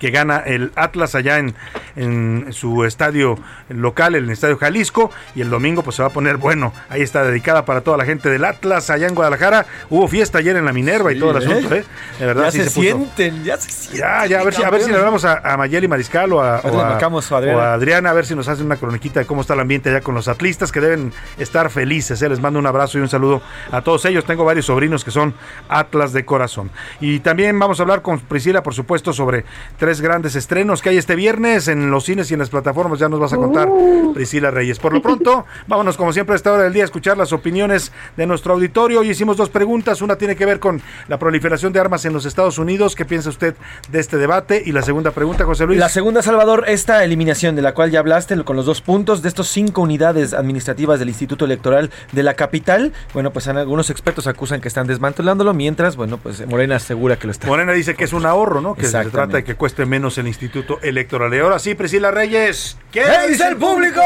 que gana el Atlas allá en, en su estadio local, el Estadio Jalisco, y el domingo pues se va a poner bueno. Ahí está dedicada para toda la gente del Atlas allá en Guadalajara. Hubo fiesta ayer en la Minerva y todo el Sí, asunto, ¿eh? De verdad ya sí se, se, puso. sienten, ya se sienten. Ya, ya, a ver, si, a ver si le hablamos a, a Mayeli Mariscal o a, Ahorita o le a- marcamos a Adriana. o a Adriana, a ver si nos hacen una croniquita de cómo está el ambiente allá con los atlistas, que deben estar felices. ¿eh? Les mando un abrazo y un saludo a todos ellos. Tengo varios sobrinos que son Atlas de corazón. Y también vamos a hablar con Priscila, por supuesto, sobre tres grandes estrenos que hay este viernes en los cines y en las plataformas. Ya nos vas a contar, Priscila Reyes. Por lo pronto, vámonos como siempre a esta hora del día a escuchar las opiniones de nuestro auditorio. Hoy hicimos dos preguntas. Una tiene que ver con la proliferación de armas en los Estados Unidos. ¿Qué piensa usted de este debate? Y la segunda pregunta, José Luis. La segunda, Salvador, esta eliminación de la cual ya hablaste con los dos puntos de estos cinco unidades administrativas del Instituto Electoral de la capital, bueno, pues algunos expertos acusan que están desmantelándolo, mientras, bueno, pues Morena asegura que lo está. Morena dice que es un ahorro, ¿no? Que se trata de que cueste menos el Instituto Electoral. Y ahora sí, Priscila Reyes. ¿Qué ¿Qué dice el público?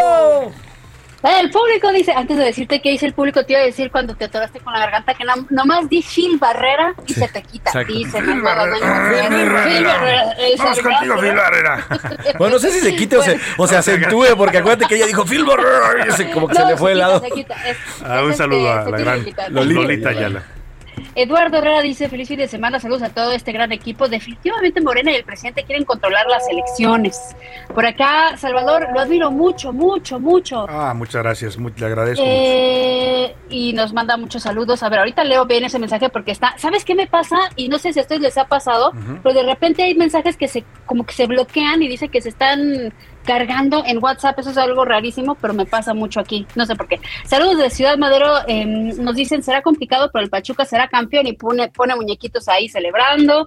El público dice, antes de decirte qué dice el público, te iba a decir cuando te atoraste con la garganta que no- nomás di Phil Barrera y se te quita. Dice, Phil Barrera. Vamos es contigo, Phil Barrera. Bueno, no sé si se quite o se, o se acentúe, porque acuérdate que ella dijo Phil Barrera", y se- como que se le fue el quita, lado. se quita, es- Ah, es un este, saludo a la gran Lolita Ayala. Eduardo Herrera dice, feliz fin de semana, saludos a todo este gran equipo. Definitivamente Morena y el presidente quieren controlar las elecciones. Por acá, Salvador, lo admiro mucho, mucho, mucho. Ah, muchas gracias, mu- le agradezco. mucho. Eh, y nos manda muchos saludos. A ver, ahorita leo bien ese mensaje porque está. ¿Sabes qué me pasa? Y no sé si a ustedes les ha pasado, pero de repente hay mensajes que se como que se bloquean y dice que se están cargando en WhatsApp. Eso es algo rarísimo, pero me pasa mucho aquí. No sé por qué. Saludos de Ciudad Madero. eh, nos dicen será complicado, pero el Pachuca será campeón y pone, pone muñequitos ahí celebrando.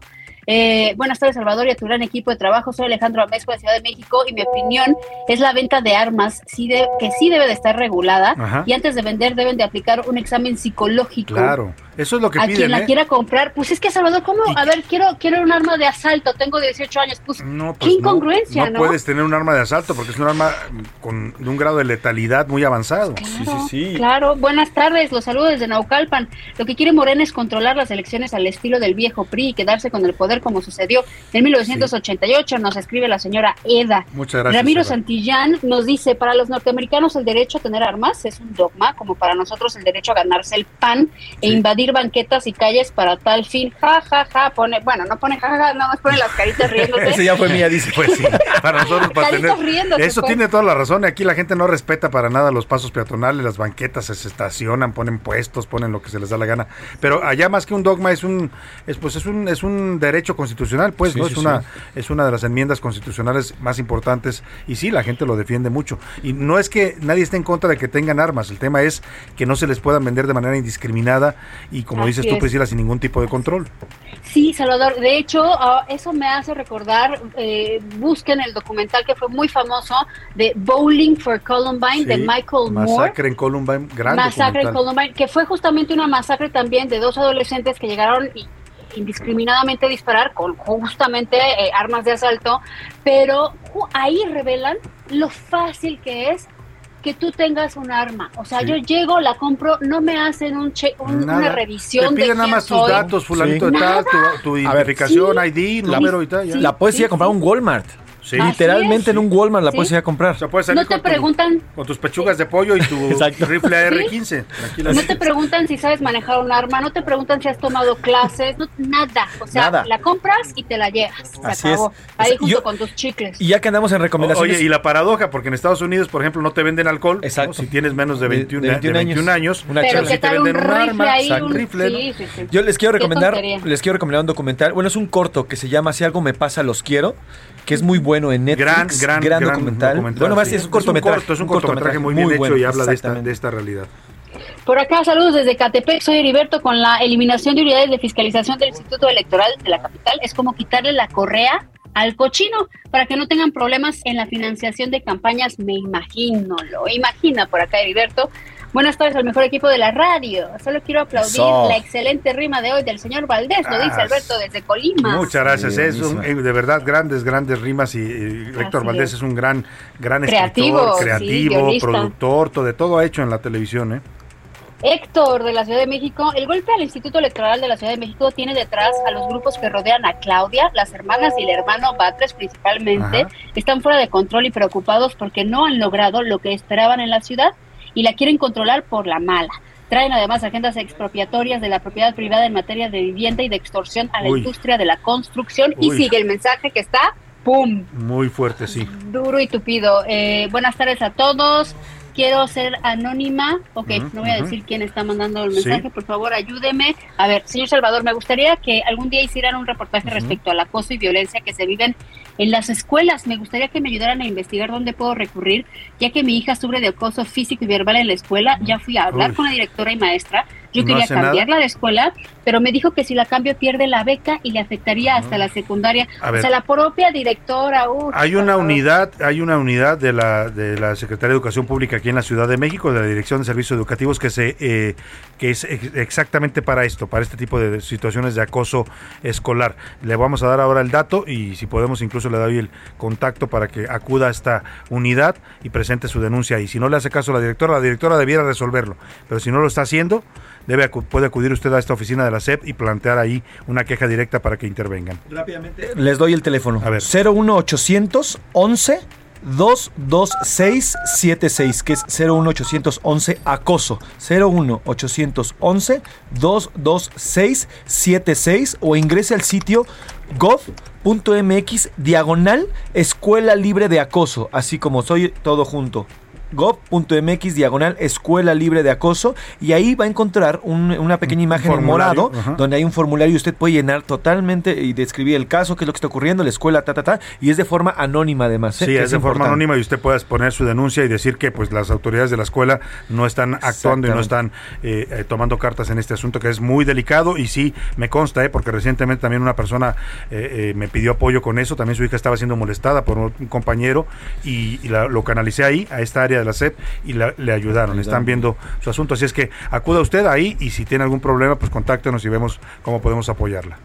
Eh, buenas tardes, Salvador, y a tu gran equipo de trabajo. Soy Alejandro Amesco de Ciudad de México y mi opinión es la venta de armas sí de- que sí debe de estar regulada Ajá. y antes de vender deben de aplicar un examen psicológico. Claro, eso es lo que a quien piden, la ¿eh? quiera comprar, pues es que Salvador, ¿cómo? A ver, quiero quiero un arma de asalto, tengo 18 años, pues, No, qué pues no, incongruencia, ¿no? no puedes tener un arma de asalto porque es un arma con de un grado de letalidad muy avanzado. Claro, Claro, buenas tardes, los saludos desde Naucalpan. Lo que quiere Morena es controlar las elecciones al estilo del viejo PRI y quedarse con el poder como sucedió en 1988, nos escribe la señora Eda. Muchas gracias. Ramiro Eva. Santillán nos dice, para los norteamericanos el derecho a tener armas es un dogma, como para nosotros el derecho a ganarse el pan e invadir construir banquetas y calles para tal fin. Ja, ja, ja, pone, bueno, no pone ja, ja, ja, nada más pone las caritas riéndose. Ese ya fue mía, dice. Pues sí, para nosotros, para tener... riéndose, Eso pues. tiene toda la razón. Aquí la gente no respeta para nada los pasos peatonales, las banquetas se estacionan, ponen puestos, ponen lo que se les da la gana. Pero allá más que un dogma es un, es, pues es un, es un derecho constitucional, pues, Sí, ¿no? sí, es una, sí. es una de las enmiendas constitucionales más importantes y sí, la gente lo defiende mucho. Y no es que nadie esté en contra de que tengan armas, el tema es que no se les puedan vender de manera indiscriminada y como Así dices tú. Priscila, sin ningún tipo de control. Sí, Salvador. De hecho, ah, eso me hace recordar, eh, busquen el documental que fue muy famoso de Bowling for Columbine de Michael Moore. Masacre en Columbine, gran Masacre en. Columbine, que fue justamente una masacre también de dos adolescentes que llegaron y- indiscriminadamente a disparar con justamente eh, armas de asalto, pero ahí revelan lo fácil que es que tú tengas un arma. O sea, Sí. yo llego, la compro, no me hacen un che- un- una Nada. revisión Te de piden nada quién más tus soy. datos, fulanito Sí. de tal, tu, Nada. tu identificación, sí. ID, La- número y tal. ya. La puedes ir a comprar un Walmart. Sí. Literalmente en un Walmart la Sí. puedes ir a comprar. O sea, puedes salir No te con, tu- preguntan con tus pechugas de pollo y tu Exacto. rifle AR-15. tranquilamente. No te preguntan si sabes manejar un arma, no te preguntan si has tomado clases, no- nada. O sea, Nada. la compras y te la llevas. Se Así acabó. es. Ahí junto yo- con tus chicles. Y ya que andamos en recomendaciones. Oye, y la paradoja, porque en Estados Unidos, por ejemplo, no te venden alcohol. Exacto. ¿no? Si tienes menos de De- 21, de de 21 21 años. Una Pero chela. te tal un venden un rifle arma, ahí, sac- un rifle, ¿no? sí, sí, sí. Yo les quiero Qué recomendar, tontería. les quiero recomendar un documental. Bueno, es un corto que se llama Si algo me pasa, los quiero, que es muy bueno en Netflix. Gran, gran, gran documental. Bueno, más sí. es un cortometraje. corto, es un cortometraje muy bien hecho bueno, y habla de esta, de esta realidad. Por acá, saludos desde Catepec. Soy Heriberto. Con la eliminación de unidades de fiscalización del Instituto Electoral de la capital, es como quitarle la correa al cochino para que no tengan problemas en la financiación de campañas. Me imagino, lo imagina por acá, Heriberto. Buenas tardes al mejor equipo de la radio. Solo quiero aplaudir Eso. la excelente rima de hoy del señor Valdés, lo dice Alberto desde Colima. Muchas gracias. Sí, es un- eh, de verdad grandes, grandes rimas y, y Héctor Así Valdés es. es un gran, gran Creativo, escritor, creativo, productor, todo, de todo ha hecho en la televisión, ¿eh? Héctor de la Ciudad de México, el golpe al Instituto Electoral de la Ciudad de México tiene detrás a los grupos que rodean a Claudia, las hermanas y el hermano Batres principalmente, Ajá. están fuera de control y preocupados porque no han logrado lo que esperaban en la ciudad y la quieren controlar por la mala. Traen además agendas expropiatorias de la propiedad privada en materia de vivienda y de extorsión a la Uy. industria de la construcción y sigue el mensaje que está, ¡pum!, Muy fuerte, sí. duro y tupido. Eh, buenas tardes a todos. Quiero ser anónima. Ok, no voy a decir quién está mandando el Sí. mensaje. Por favor, ayúdeme. A ver, señor Salvador, me gustaría que algún día hicieran un reportaje respecto al acoso y violencia que se viven en las escuelas. Me gustaría que me ayudaran a investigar dónde puedo recurrir, ya que mi hija sufre de acoso físico y verbal en la escuela. Ya fui a hablar Uy. con la directora y maestra. Yo ¿No quería hace nada? cambiarla de escuela, pero me dijo que si la cambio pierde la beca y le afectaría hasta la secundaria. A o ver. sea, la propia directora. uy, Hay una favor. unidad, hay una unidad de la de la Secretaría de Educación Pública aquí en la Ciudad de México, de la Dirección de Servicios Educativos, que se eh, que es ex- exactamente para esto, para este tipo de situaciones de acoso escolar. Le vamos a dar ahora el dato y si podemos incluso le doy el contacto para que acuda a esta unidad y presente su denuncia. Y si no le hace caso a la directora, la directora debiera resolverlo. Pero si no lo está haciendo, debe acu- puede acudir usted a esta oficina de la SEP y plantear ahí una queja directa para que intervengan. Les doy el teléfono. A ver. 01800 11 22676, que es 01811 acoso. 01811 22676 o ingrese al sitio gov.mx diagonal escuela libre de acoso, así como soy todo junto gov.mx diagonal escuela libre de acoso y ahí va a encontrar un- una pequeña imagen en morado ajá. donde hay un formulario y usted puede llenar totalmente y describir el caso, qué es lo que está ocurriendo, la escuela, ta, ta, ta, y es de forma anónima además. ¿eh? Sí, es de forma anónima y usted puede poner su denuncia y decir que pues las autoridades de la escuela no están actuando y no están eh, eh, tomando cartas en este asunto que es muy delicado y sí me consta, eh, porque recientemente también una persona me pidió apoyo con eso, también su hija estaba siendo molestada por un compañero y, y la- lo canalicé ahí, a esta área de la SEP y la- le ayudaron, están viendo su asunto, así es que acuda usted ahí y si tiene algún problema pues contáctenos y vemos cómo podemos apoyarla.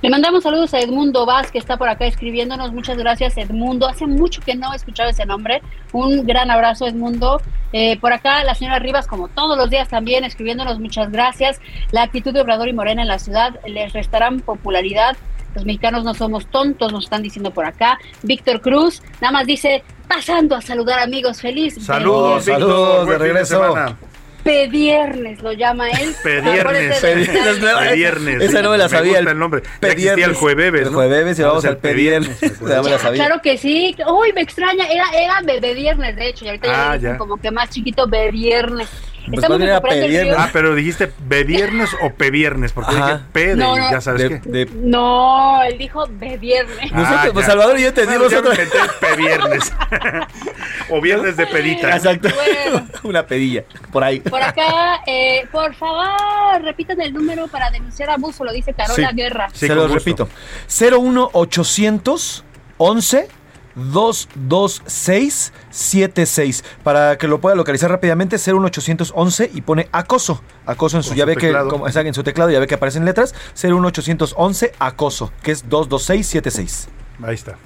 Le mandamos saludos a Edmundo Vaz, que está por acá escribiéndonos. Muchas gracias, Edmundo. Hace mucho que no he escuchado ese nombre. Un gran abrazo, Edmundo. Eh, por acá, la señora Rivas, como todos los días también, escribiéndonos. Muchas gracias. La actitud de Obrador y Morena en la ciudad les restarán popularidad. Los mexicanos no somos tontos, nos están diciendo por acá. Víctor Cruz, nada más dice, pasando a saludar amigos, feliz. Saludos, Saludos, de regreso. Pediernes lo llama él. Pediernes. Pediernes, no, Pediernes. esa no me la sabía, gusta el el nombre. Ya Pediernes. existía el jueves, El ¿no? jueves y vamos el al Pediernes. Ya me sabía. Claro que sí. Uy, me extraña. Era, era bebé viernes, de hecho. Y ahorita ya Ah, dicen ya. como que más chiquito, bebé viernes. Pues Estamos Pediernes. río. Ah, pero dijiste beviernes o peviernes, porque Ajá. dije P de, No, no. ya sabes De- qué. de- No, él dijo bebé viernes. Nosotros, Ah, pues. Salvador y yo te Bueno, dimos inventé el peviernes. o viernes de pedita. Exacto. Bueno. Una pedilla, por ahí. Por acá, eh, por favor, repitan el número para denunciar abuso, lo dice Carola Sí. Guerra. Sí, Se lo repito. 01800 11 226 76 para que lo pueda localizar rápidamente 01800 11 y pone acoso acoso en su Con ya su ve que como, en su teclado ya ve que aparecen letras 01800 11 acoso que es 226 76 Ahí está.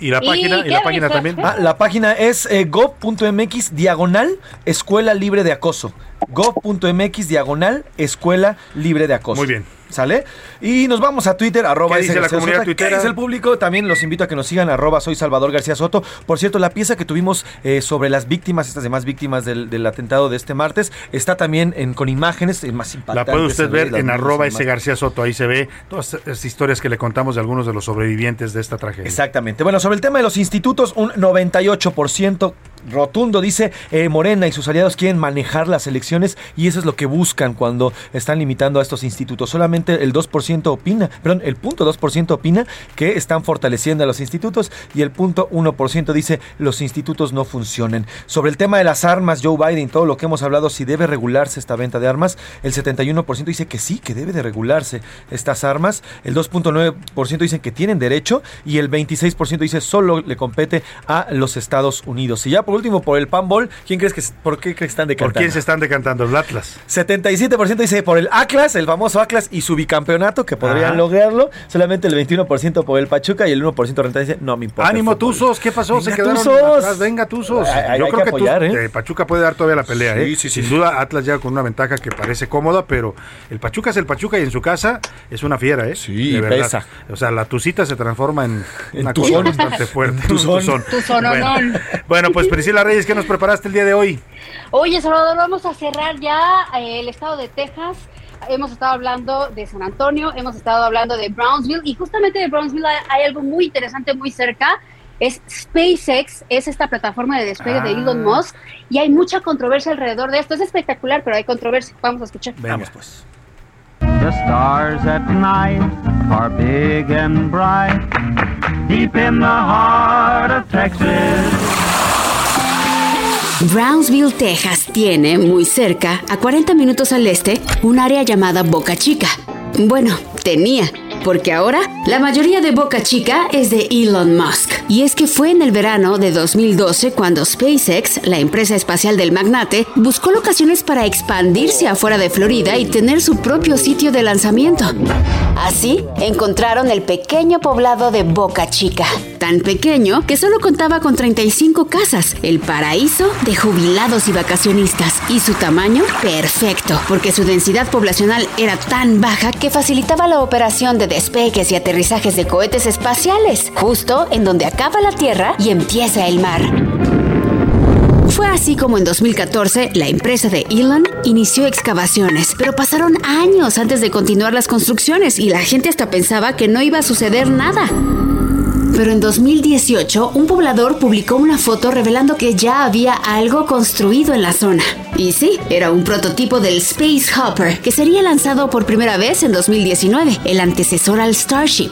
Y la ¿Y página, y la página mensaje? también. Ah, la página es eh, gov.mx diagonal escuela libre de acoso. gov.mx diagonal escuela libre de acoso. Muy bien. ¿Sale? Y nos vamos a Twitter, arroba ¿Qué dice la García comunidad Soto. ¿Qué tuitera? dice el público? También los invito a que nos sigan, arroba soy Salvador García Soto. Por cierto, la pieza que tuvimos eh, sobre las víctimas, estas demás víctimas del, del atentado de este martes, está también en, con imágenes, es más La impactante. puede usted ver las en imágenes arroba ese García Soto. Ahí se ve todas estas historias que le contamos de algunos de los sobrevivientes de esta tragedia. Exactamente. Bueno, sobre el tema de los institutos, un 98% rotundo dice eh, Morena y sus aliados quieren manejar las elecciones y eso es lo que buscan cuando están limitando a estos institutos. Solamente el 2% opina, perdón, el punto 2% opina que están fortaleciendo a los institutos y el punto 1% dice los institutos no funcionan. Sobre el tema de las armas, Joe Biden, todo lo que hemos hablado, si debe regularse esta venta de armas, el 71% dice que sí, que debe de regularse estas armas, el 2.9% dicen que tienen derecho y el 26% dice solo le compete a los Estados Unidos. Y ya por último, por el panball, ¿quién crees que por qué crees que están ¿Por decantando? quién se están decantando? El Atlas. 77% dice por el Atlas, el famoso Atlas y su bicampeonato, que podrían Ajá. lograrlo. Solamente el 21% por el Pachuca y el 1% renta dice, no me importa. Ánimo, fútbol". Tuzos. ¿Qué pasó? se Venga, quedaron Tuzos. atrás. Venga, Tuzos. Hay- hay- Yo hay creo que que, apoyar, Tuz- ¿eh? eh, Pachuca puede dar todavía la pelea. Sí, ¿eh? sí, sí. Sin duda, Atlas llega con una ventaja que parece cómoda, pero el Pachuca es el Pachuca y en su casa es una fiera, ¿eh? Sí, De verdad. pesa. O sea, la tucita se transforma en, En una tuzón. cosa bastante fuerte. En tuzón. Un Tuzononón. Bueno. bueno, pues Priscila Reyes, ¿qué nos preparaste el día de hoy? Oye, Salvador, vamos a cerrar ya eh, el estado de Texas. Hemos estado hablando de San Antonio, hemos estado hablando de Brownsville y justamente de Brownsville hay, hay algo muy interesante muy cerca. Es SpaceX, es esta plataforma de despegue de Ah. Elon Musk y hay mucha controversia alrededor de esto. Es espectacular, pero hay controversia. Vamos a escuchar. Venga. pues. The stars at night are big and bright, deep in the heart of Texas. Brownsville, Texas tiene, muy cerca, a 40 minutos al este, un área llamada Boca Chica. Bueno, tenía, porque ahora la mayoría de Boca Chica es de Elon Musk. Y es que fue en el verano de 2012 cuando SpaceX, la empresa espacial del magnate, buscó locaciones para expandirse afuera de Florida y tener su propio sitio de lanzamiento. Así, encontraron el pequeño poblado de Boca Chica, tan pequeño que solo contaba con 35 casas, el paraíso de jubilados y vacacionistas, y su tamaño perfecto, porque su densidad poblacional era tan baja que facilitaba la operación de despegues y aterrizajes de cohetes espaciales, justo en donde acaba la Tierra y empieza el mar. Fue así como en 2014 la empresa de Elon inició excavaciones, pero pasaron años antes de continuar las construcciones y la gente hasta pensaba que no iba a suceder nada. Pero en 2018 un poblador publicó una foto revelando que ya había algo construido en la zona. Y sí, era un prototipo del Space Hopper que sería lanzado por primera vez en 2019, el antecesor al Starship,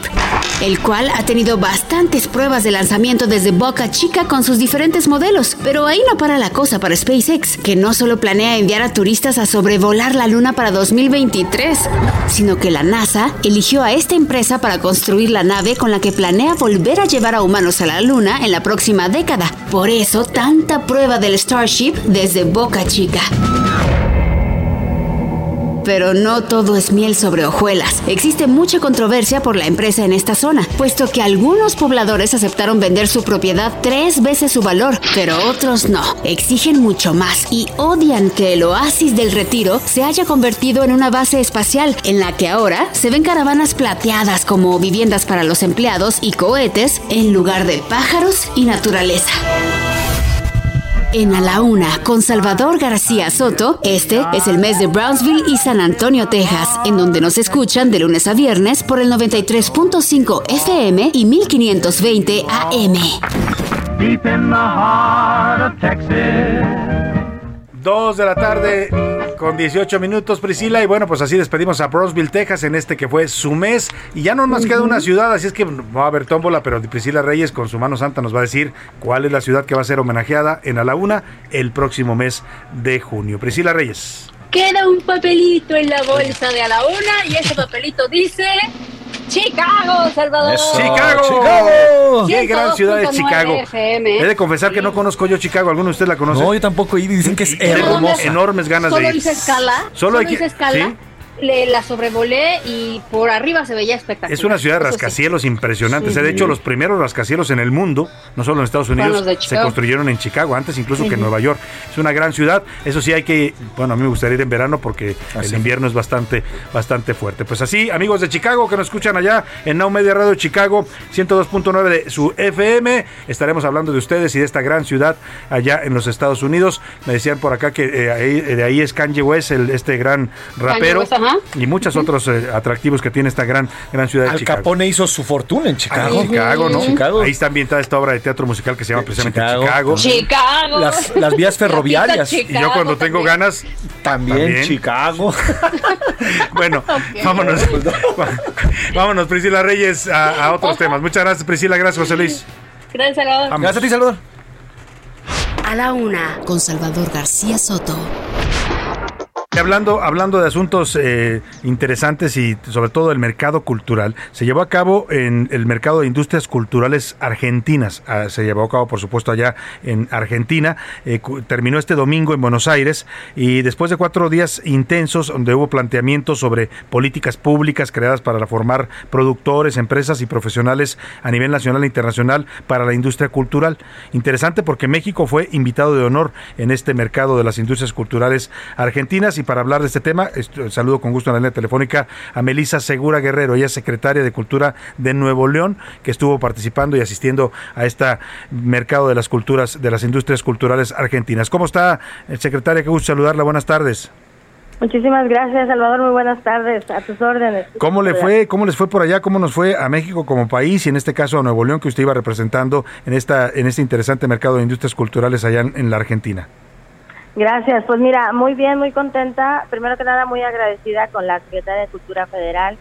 el cual ha tenido bastantes pruebas de lanzamiento desde Boca Chica con sus diferentes modelos. Pero ahí no para la cosa para SpaceX, que no solo planea enviar a turistas a sobrevolar la Luna para 2023, sino que la NASA eligió a esta empresa para construir la nave con la que planea volver a llevar a humanos a la Luna en la próxima década. Por eso, tanta prueba del Starship desde Boca Chica. Pero no todo es miel sobre hojuelas. Existe mucha controversia por la empresa en esta zona, puesto que algunos pobladores aceptaron vender su propiedad tres veces su valor, pero otros no. Exigen mucho más y odian que el oasis del retiro se haya convertido en una base espacial en la que ahora se ven caravanas plateadas como viviendas para los empleados y cohetes en lugar de pájaros y naturaleza. En A la Una, con Salvador García Soto, este es el mes de Brownsville y San Antonio, Texas, en donde nos escuchan de lunes a viernes por el 93.5 FM y 1520 AM. Deep in the heart of Texas. Dos de la tarde con 18 minutos, Priscila. Y bueno, pues así despedimos a Brownsville, Texas, en este que fue su mes. Y ya no nos queda una ciudad, así es que va a haber tómbola, pero Priscila Reyes con su mano santa nos va a decir cuál es la ciudad que va a ser homenajeada en A la Una el próximo mes de junio. Priscila Reyes. Queda un papelito en la bolsa de a la una y ese papelito dice Chicago, Salvador. Chicago. Chicago. Qué gran ciudad de 102.9 Chicago. FM. He de confesar que no conozco yo Chicago. ¿Alguno de ustedes la conoce? No, yo tampoco he ido y dicen que es Tengo hermosa. enormes ganas Solo de ir. hice escala. Solo Solo, hay que- hice escala. ¿sí? Le, la sobrevolé y por arriba se veía espectacular. Es una ciudad de Eso sí. rascacielos impresionante. De hecho, los primeros rascacielos en el mundo, no solo en Estados Unidos, se Chicago. construyeron en Chicago, antes incluso que en. Nueva York. Es una gran ciudad. Eso sí, hay que. Bueno, a mí me gustaría ir en verano porque el invierno es bastante, bastante fuerte. Pues así, amigos de Chicago que nos escuchan allá en Now Media Radio Chicago, 102.9 de su FM, estaremos hablando de ustedes y de esta gran ciudad allá en los Estados Unidos. Me decían por acá que eh, ahí- de ahí es Kanye West, el, este gran rapero, West, ajá. y muchos otros eh, atractivos que tiene esta gran, gran ciudad de Al Chicago. Capone hizo su fortuna en Chicago. en Chicago, ¿no? Chicago. Ahí está ambientada esta obra de teatro musical que se llama precisamente Chicago. Chicago. Chicago. Las, las vías ferroviarias. Y yo cuando tengo ganas, También, También. Chicago. bueno, vámonos. vámonos, Priscila Reyes, a, a otros temas. Muchas gracias, Priscila. Gracias, José Luis. Gracias, Salvador. Vamos. Gracias a ti, Salvador. A la Una, con Salvador García Soto. Hablando, hablando de asuntos eh, interesantes y sobre todo el mercado cultural, se llevó a cabo en el mercado de industrias culturales argentinas. Ah, se llevó a cabo, por supuesto, allá en Argentina. Eh, terminó este domingo en Buenos Aires y después de cuatro días intensos donde hubo planteamientos sobre políticas públicas creadas para formar productores, empresas y profesionales a nivel nacional e internacional para la industria cultural. Interesante porque México fue invitado de honor en este mercado de las industrias culturales argentinas y para hablar de este tema, est- saludo con gusto en la línea telefónica a Melisa Segura Guerrero, ella es secretaria de Cultura de Nuevo León, que estuvo participando y asistiendo a este mercado de las culturas, de las industrias culturales argentinas. ¿Cómo está, eh, secretaria? Qué gusto saludarla. Buenas tardes. Muchísimas gracias, Salvador. Muy buenas tardes. A tus órdenes. ¿Cómo le fue? ¿Cómo les fue por allá? ¿Cómo nos fue a México como país y en este caso a Nuevo León que usted iba representando en esta en este interesante mercado de industrias culturales allá en, en la Argentina? Gracias. Pues mira, muy bien, muy contenta. Primero que nada, muy agradecida con la Secretaria de Cultura Federal,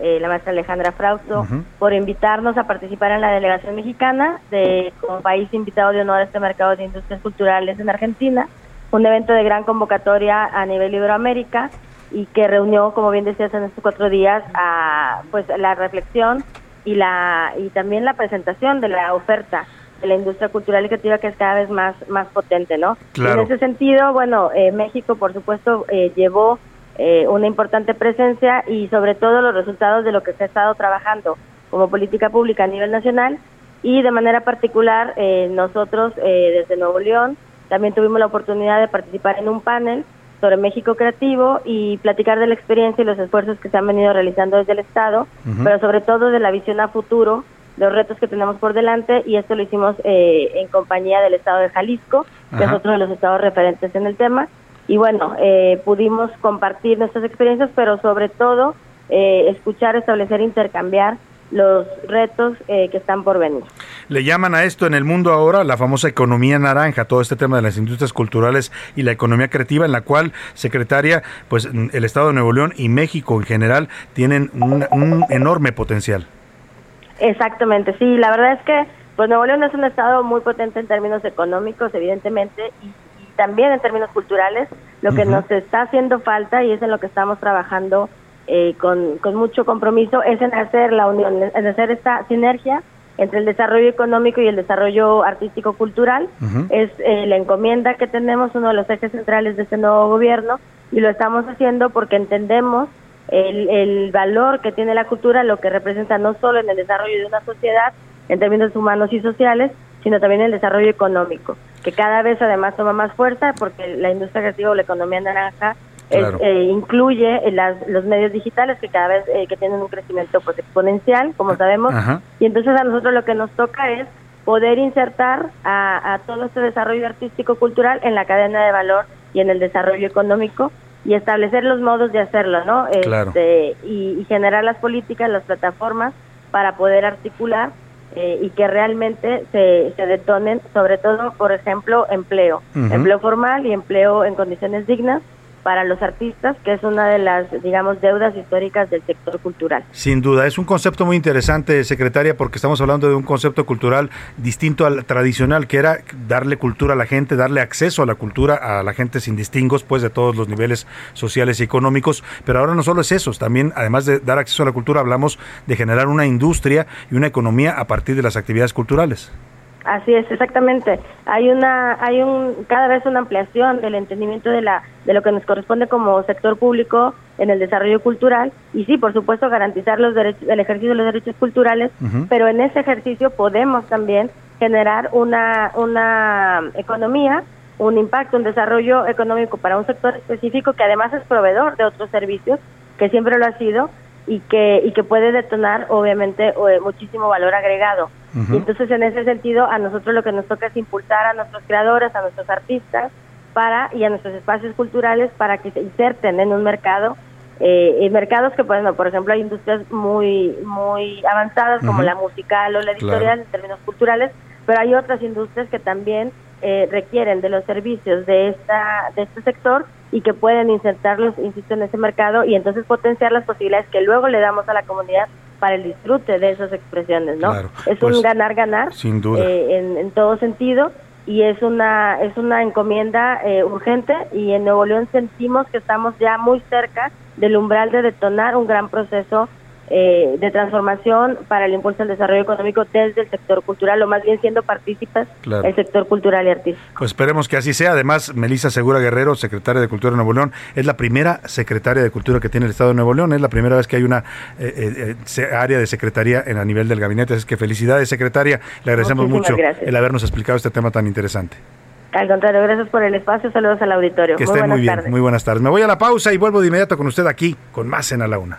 eh, la maestra Alejandra Frausto, por invitarnos a participar en la delegación mexicana de como país invitado de honor a este mercado de industrias culturales en Argentina. Un evento de gran convocatoria a nivel Iberoamérica y que reunió, como bien decías, en estos cuatro días, a pues la reflexión y la y también la presentación de la oferta de la industria cultural y creativa que es cada vez más más potente, ¿no? Claro. En ese sentido, bueno, eh, México, por supuesto, eh, llevó eh, una importante presencia y sobre todo los resultados de lo que se ha estado trabajando como política pública a nivel nacional y de manera particular eh, nosotros eh, desde Nuevo León también tuvimos la oportunidad de participar en un panel sobre México Creativo y platicar de la experiencia y los esfuerzos que se han venido realizando desde el Estado, pero sobre todo de la visión a futuro, los retos que tenemos por delante y esto lo hicimos eh, en compañía del Estado de Jalisco, que es otro de los estados referentes en el tema. Y bueno, eh, pudimos compartir nuestras experiencias, pero sobre todo eh, escuchar, establecer, intercambiar los retos eh, que están por venir. Le llaman a esto en el mundo ahora la famosa economía naranja, todo este tema de las industrias culturales y la economía creativa, en la cual, secretaria, pues el Estado de Nuevo León y México en general tienen un, un enorme potencial. Exactamente, sí, la verdad es que pues Nuevo León es un estado muy potente en términos económicos, evidentemente, y, y también en términos culturales. Lo que nos está haciendo falta y es en lo que estamos trabajando eh, con, con mucho compromiso es en hacer la unión, en hacer esta sinergia entre el desarrollo económico y el desarrollo artístico-cultural. Es eh, la encomienda que tenemos, uno de los ejes centrales de este nuevo gobierno, y lo estamos haciendo porque entendemos el, el valor que tiene la cultura, lo que representa no solo en el desarrollo de una sociedad en términos humanos y sociales, sino también en el desarrollo económico, que cada vez además toma más fuerza porque la industria creativa o la economía naranja es, eh, incluye las- los medios digitales que cada vez eh, que tienen un crecimiento pues exponencial, como sabemos, Ajá. y entonces a nosotros lo que nos toca es poder insertar a, a todo este desarrollo artístico-cultural en la cadena de valor y en el desarrollo económico y establecer los modos de hacerlo, ¿no? Claro. Este, y, y generar las políticas, las plataformas para poder articular eh, y que realmente se, se detonen, sobre todo, por ejemplo, empleo, empleo formal y empleo en condiciones dignas para los artistas, que es una de las, digamos, deudas históricas del sector cultural. Sin duda, es un concepto muy interesante, secretaria, porque estamos hablando de un concepto cultural distinto al tradicional, que era darle cultura a la gente, darle acceso a la cultura a la gente sin distingos, pues de todos los niveles sociales y económicos. Pero ahora no solo es eso, también, además de dar acceso a la cultura, hablamos de generar una industria y una economía a partir de las actividades culturales. Así es, exactamente. Hay una, hay un, cada vez una ampliación del entendimiento de la, de lo que nos corresponde como sector público en el desarrollo cultural y sí, por supuesto, garantizar los derechos, el ejercicio de los derechos culturales, pero en ese ejercicio podemos también generar una, una economía, un impacto, un desarrollo económico para un sector específico que además es proveedor de otros servicios, que siempre lo ha sido y que, y que puede detonar, obviamente, eh, muchísimo valor agregado. Y entonces, en ese sentido, a nosotros lo que nos toca es impulsar a nuestros creadores, a nuestros artistas, para y a nuestros espacios culturales para que se inserten en un mercado, eh, en mercados que, bueno, por ejemplo, hay industrias muy muy avanzadas como la musical o la editorial Claro. en términos culturales, pero hay otras industrias que también eh, requieren de los servicios de esta de este sector y que pueden insertarlos, insisto, en ese mercado y entonces potenciar las posibilidades que luego le damos a la comunidad para el disfrute de esas expresiones, ¿no? Claro, es pues, un ganar-ganar sin duda. eh, en, en todo sentido y es una es una encomienda eh, urgente y en Nuevo León sentimos que estamos ya muy cerca del umbral de detonar un gran proceso eh, de transformación para el impulso al desarrollo económico desde el sector cultural o más bien siendo partícipes Claro. el sector cultural y artístico. Pues esperemos que así sea. Además, Melissa Segura Guerrero, secretaria de Cultura de Nuevo León, es la primera secretaria de Cultura que tiene el Estado de Nuevo León. Es la primera vez que hay una eh, eh, eh, área de secretaría en a nivel del gabinete. Es que felicidades, secretaria. Le agradecemos Muchísimas mucho gracias. el habernos explicado este tema tan interesante. Al contrario, gracias por el espacio, saludos al auditorio. Que muy esté buenas muy bien. tardes. Muy buenas tardes. Me voy a la pausa y vuelvo de inmediato con usted aquí, con más en A la Una.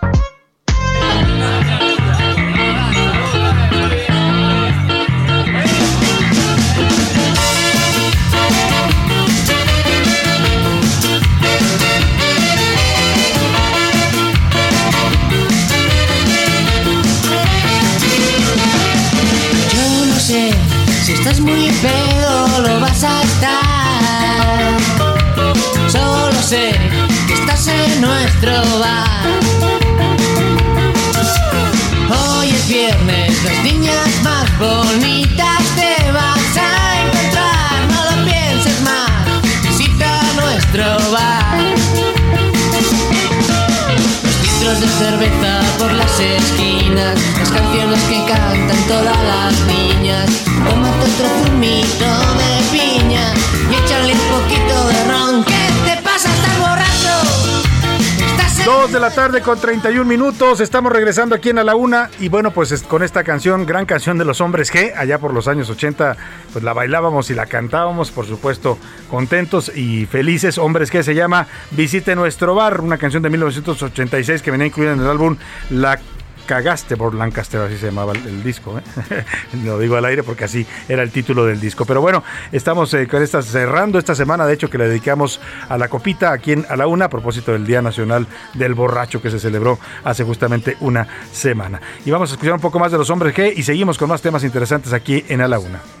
En nuestro bar. Hoy es viernes, las niñas más bonitas te vas a encontrar. No lo pienses más, visita nuestro bar. Los litros de cerveza por las esquinas, las canciones que cantan todas las niñas. Tómate otro zumito de piña 2 de la tarde con 31 minutos. Estamos regresando aquí en A la Una. Y bueno, pues con esta canción, gran canción de los hombres G, allá por los años 80, pues la bailábamos y la cantábamos, por supuesto, contentos y felices. Hombres G se llama Visite nuestro bar, una canción de 1986 que venía incluida en el álbum La Cagaste por Lancaster, así se llamaba el, disco. ¿eh? Lo digo al aire porque así era el título del disco. Pero bueno, estamos eh, con esta, cerrando esta semana, de hecho, que le dedicamos a la copita aquí en A la Una, a propósito del Día Nacional del Borracho que se celebró hace justamente una semana. Y vamos a escuchar un poco más de los hombres G y seguimos con más temas interesantes aquí en A la Una.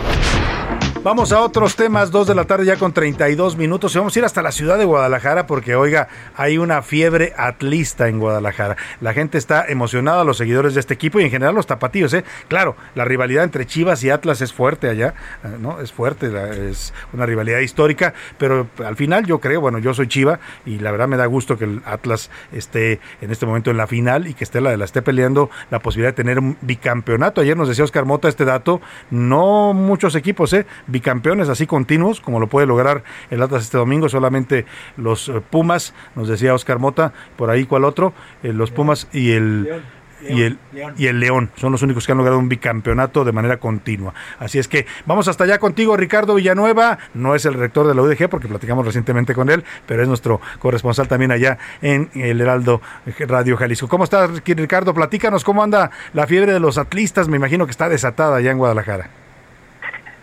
Vamos a otros temas, 2 de la tarde ya con 32 minutos y vamos a ir hasta la ciudad de Guadalajara porque, oiga, hay una fiebre atlista en Guadalajara. La gente está emocionada, los seguidores de este equipo y en general los tapatíos, ¿eh? Claro, la rivalidad entre Chivas y Atlas es fuerte allá, eh, ¿no? Es fuerte, es una rivalidad histórica, pero al final yo creo, bueno, yo soy Chiva y la verdad me da gusto que el Atlas esté en este momento en la final y que esté la, la esté peleando la posibilidad de tener un bicampeonato. Ayer nos decía Oscar Mota este dato, no muchos equipos, ¿eh? Bicampeones así continuos, como lo puede lograr el Atlas este domingo, solamente los eh, Pumas, nos decía Oscar Mota, por ahí cuál otro, eh, los Pumas y el y el, y el León. Son los únicos que han logrado un bicampeonato de manera continua. Así es que vamos hasta allá contigo, Ricardo Villanueva. No es el rector de la UDG porque platicamos recientemente con él, pero es nuestro corresponsal también allá en el Heraldo Radio Jalisco. ¿Cómo estás, Ricardo? Platícanos cómo anda la fiebre de los atlistas. Me imagino que está desatada allá en Guadalajara.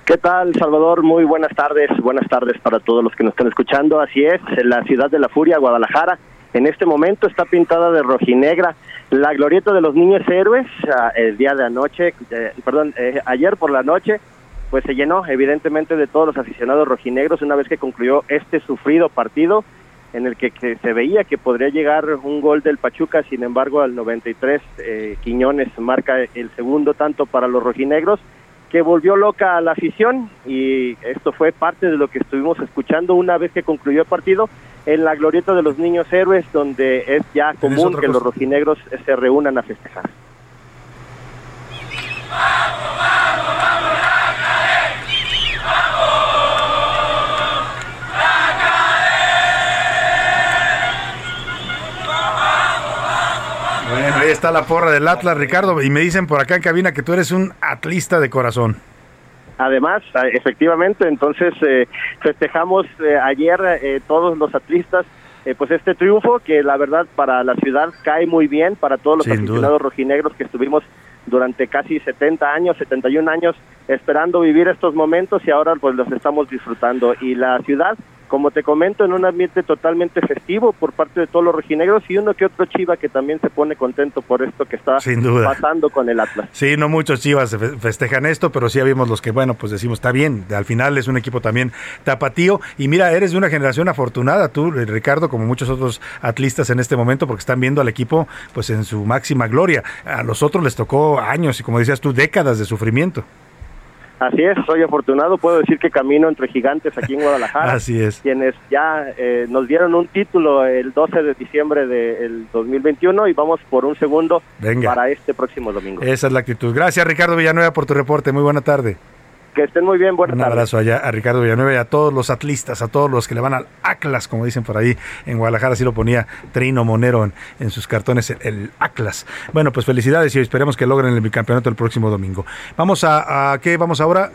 ¿Qué tal, Salvador? Muy buenas tardes. Buenas tardes para todos los que nos están escuchando. Así es, la ciudad de la furia, Guadalajara, en este momento está pintada de rojinegra la glorieta de los niños héroes, ah, el día de anoche, eh, perdón, eh, ayer por la noche, pues se llenó evidentemente de todos los aficionados rojinegros una vez que concluyó este sufrido partido en el que, se veía que podría llegar un gol del Pachuca, sin embargo al 93 eh, Quiñones marca el segundo tanto para los rojinegros que volvió loca a la afición y esto fue parte de lo que estuvimos escuchando una vez que concluyó el partido en la glorieta de los niños héroes, donde es ya común que los rojinegros se reúnan a festejar. Ahí está la porra del Atlas, Ricardo, y me dicen por acá en cabina que tú eres un atlista de corazón. Además, efectivamente, entonces eh, festejamos eh, ayer eh, todos los atlistas pues este triunfo que la verdad para la ciudad cae muy bien para todos los aficionados rojinegros que estuvimos durante casi 70 años, 71 años esperando vivir estos momentos y ahora pues los estamos disfrutando y la ciudad como te comento, en un ambiente totalmente festivo por parte de todos los rojinegros y uno que otro Chiva que también se pone contento por esto que está pasando con el Atlas. Sí, no muchos Chivas festejan esto, pero sí habíamos los que, bueno, pues decimos, está bien, al final es un equipo también tapatío y mira, eres de una generación afortunada tú, Ricardo, como muchos otros atlistas en este momento, porque están viendo al equipo pues en su máxima gloria. A los otros les tocó años y como decías tú, décadas de sufrimiento. Así es, soy afortunado, puedo decir que camino entre gigantes aquí en Guadalajara. Así es. Quienes ya eh, nos dieron un título el 12 de diciembre del 2021 y vamos por un segundo para este próximo domingo. Esa es la actitud. Gracias Ricardo Villanueva por tu reporte, muy buena tarde. Que estén muy bien, buenas Un abrazo allá a Ricardo Villanueva y a todos los atlistas, a todos los que le van al Atlas, como dicen por ahí en Guadalajara, así lo ponía Trino Monero en, sus cartones, el, Atlas. Bueno, pues felicidades y esperemos que logren el bicampeonato el próximo domingo. Vamos a, a ¿qué? Vamos ahora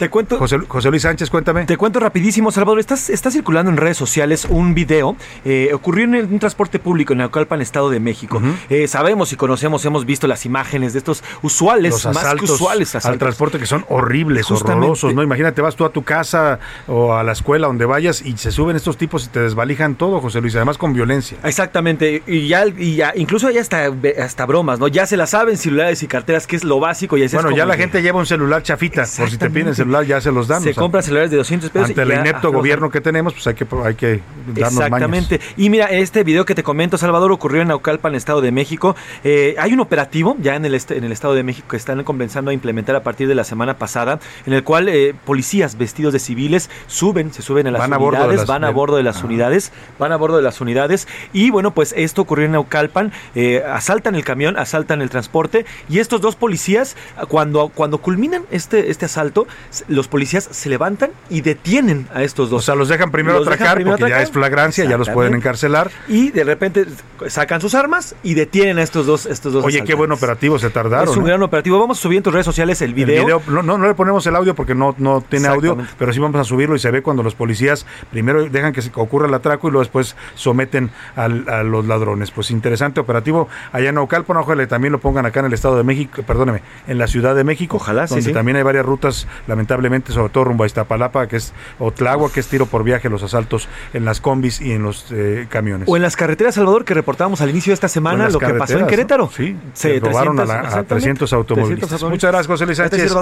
te cuento. José, Luis Sánchez, cuéntame. Te cuento rapidísimo, Salvador. Estás, está circulando en redes sociales un video. Eh, ocurrió en un transporte público en Naucalpan, Estado de México. Eh, sabemos y conocemos, hemos visto las imágenes de estos usuales, más que usuales al transporte que son horribles, horrorosos, ¿no? Imagínate, vas tú a tu casa o a la escuela donde vayas y se suben estos tipos y te desvalijan todo, José Luis, además con violencia. Exactamente. Y ya, y ya incluso ya hasta, hasta bromas, ¿no? Ya se la saben celulares y carteras, que es lo básico. Y bueno, ya la gente lleva un celular chafita, por si te piden celular ya se los dan. Se compran celulares de 200 pesos. Ante el inepto gobierno que tenemos, pues hay que, hay que darnos Exactamente. Y mira, este video que te comento, Salvador, ocurrió en Naucalpan, Estado de México. Eh, hay un operativo ya en el, en el Estado de México que están comenzando a implementar a partir de la semana pasada, en el cual eh, policías vestidos de civiles suben, se suben a las unidades, van a bordo de las unidades, van a bordo de las unidades. Y bueno, pues esto ocurrió en Naucalpan, eh, asaltan el camión, asaltan el transporte, y estos dos policías, cuando, cuando culminan este, este asalto, los policías se levantan y detienen a estos dos. O sea, los dejan primero atracar porque ya es flagrancia, ya los pueden encarcelar. Y de repente sacan sus armas y detienen a estos dos. Estos dos Oye, qué buen operativo, se tardaron. Es un gran operativo. Vamos a subir en tus redes sociales el video. no, no, le ponemos el audio porque no, no tiene audio, pero sí vamos a subirlo y se ve cuando los policías primero dejan que se ocurra el atraco y luego después someten a los ladrones. Pues interesante operativo allá en Ocalpan, ojalá también lo pongan acá en el Estado de México, perdóneme, en la Ciudad de México. Ojalá, donde sí, también hay varias rutas, lamentablemente sobre todo rumbo a Iztapalapa, que es Otlagua, que es tiro por viaje, los asaltos en las combis y en los eh, camiones. O en las carreteras, Salvador, que reportábamos al inicio de esta semana, lo que pasó en Querétaro. Sí, se robaron a, 300 automóviles. Muchas gracias, José Luis Sánchez.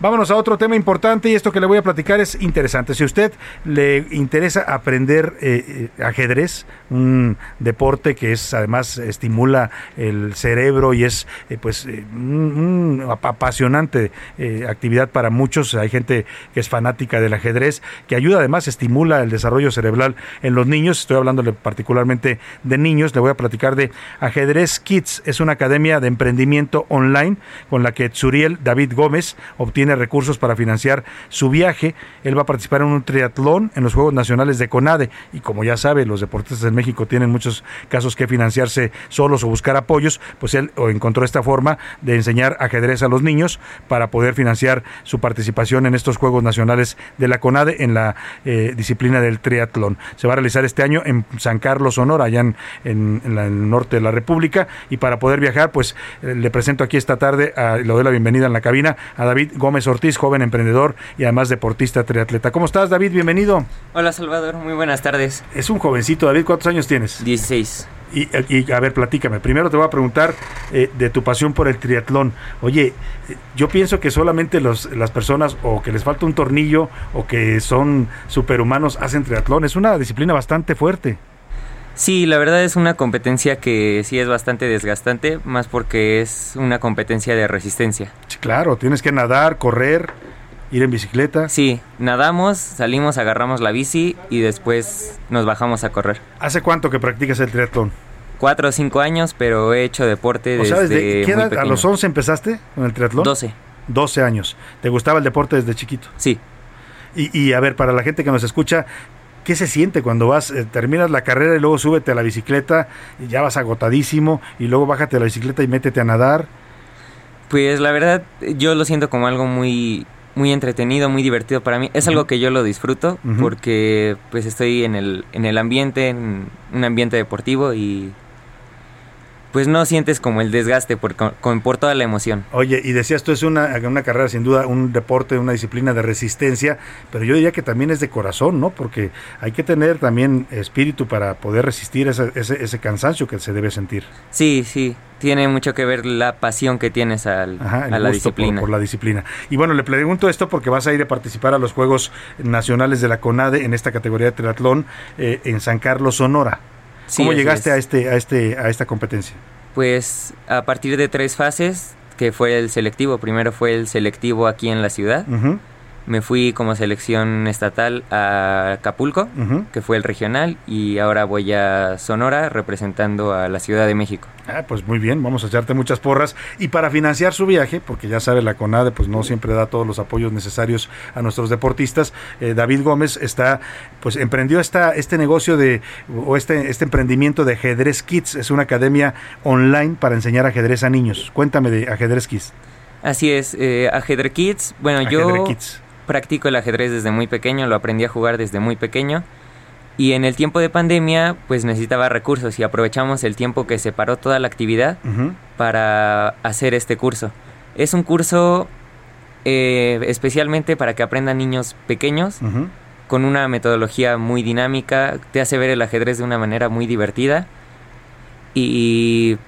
Vámonos a otro tema importante y esto que le voy a platicar es interesante. Si a usted le interesa aprender eh, eh, ajedrez, un deporte que es además estimula el cerebro y es pues un, apasionante actividad para muchos, hay gente que es fanática del ajedrez, que ayuda además, estimula el desarrollo cerebral en los niños. Estoy hablándole particularmente de niños. Le voy a platicar de Ajedrez Kids. Es una academia de emprendimiento online con la que Tsuriel David Gómez obtiene recursos para financiar su viaje. Él va a participar en un triatlón en los Juegos Nacionales de CONADE. Y como ya sabe, los deportistas en México tienen muchos casos que financiarse solos o buscar apoyos, pues él encontró esta forma de enseñar ajedrez a los niños para poder financiar su participación en estos Juegos Nacionales de la CONADE en la eh, disciplina del triatlón. Se va a realizar este año en San Carlos, Sonora, allá en, en- en la- en el norte de la República. Y para poder viajar, pues eh, le presento aquí esta tarde, a, le doy la bienvenida en la cabina a David Gómez Ortiz, joven emprendedor y además deportista triatleta. ¿Cómo estás, David? Bienvenido. Hola Salvador, muy buenas tardes. Es un jovencito, David. ¿Cuántos años tienes? 16. Y, y, a ver, platícame. Primero te voy a preguntar eh, de tu pasión por el triatlón. Oye, eh, yo pienso que solamente los, las personas o que les falta un tornillo o que son superhumanos hacen triatlón. Es una disciplina bastante fuerte. Sí, la verdad es una competencia que sí es bastante desgastante, más porque es una competencia de resistencia. Sí, claro, tienes que nadar, correr, ir en bicicleta. Sí, nadamos, salimos, agarramos la bici y después nos bajamos a correr. ¿Hace cuánto que practicas el triatlón? Cuatro o cinco años, pero he hecho deporte ¿O desde sabes de qué muy edad? ¿A los 11 empezaste con el triatlón? 12. 12 años. ¿Te gustaba el deporte desde chiquito? Sí. Y, y a ver, para la gente que nos escucha, ¿qué se siente cuando vas, eh, terminas la carrera y luego súbete a la bicicleta, y ya vas agotadísimo, y luego bájate a la bicicleta y métete a nadar? Pues la verdad yo lo siento como algo muy muy entretenido, muy divertido para mí. Es algo que yo lo disfruto porque pues estoy en el en el ambiente, en un ambiente deportivo y pues no sientes como el desgaste por, con- por toda la emoción. Oye, y decías tú es una, una carrera sin duda, un deporte, una disciplina de resistencia, pero yo diría que también es de corazón, ¿no? Porque hay que tener también espíritu para poder resistir ese, ese, ese cansancio que se debe sentir. Sí, sí, tiene mucho que ver la pasión que tienes al, Ajá, a la por- disciplina. Por, la disciplina. Y bueno, le pregunto esto porque vas a ir a participar a los Juegos Nacionales de la CONADE en esta categoría de triatlón eh, en San Carlos, Sonora. Sí, ¿Cómo llegaste es. a este, a este, a esta competencia? Pues a partir de tres fases, que fue el selectivo, primero fue el selectivo aquí en la ciudad, Ujú, me fui como selección estatal a Acapulco, que fue el regional, y ahora voy a Sonora representando a la Ciudad de México. Ah, pues muy bien, vamos a echarte muchas porras. Y para financiar su viaje, porque ya sabe, la CONADE pues no siempre da todos los apoyos necesarios a nuestros deportistas, eh, David Gómez está, pues emprendió esta, este negocio de, o este, este emprendimiento de Ajedrez Kids. Es una academia online para enseñar ajedrez a niños. Cuéntame de Ajedrez Kids. Así es, eh, Ajedrez Kids, bueno, Ajedrez yo Kids. Practico el ajedrez desde muy pequeño, lo aprendí a jugar desde muy pequeño. Y en el tiempo de pandemia, pues necesitaba recursos y aprovechamos el tiempo que separó toda la actividad para hacer este curso. Es un curso eh, especialmente para que aprendan niños pequeños, con una metodología muy dinámica, te hace ver el ajedrez de una manera muy divertida y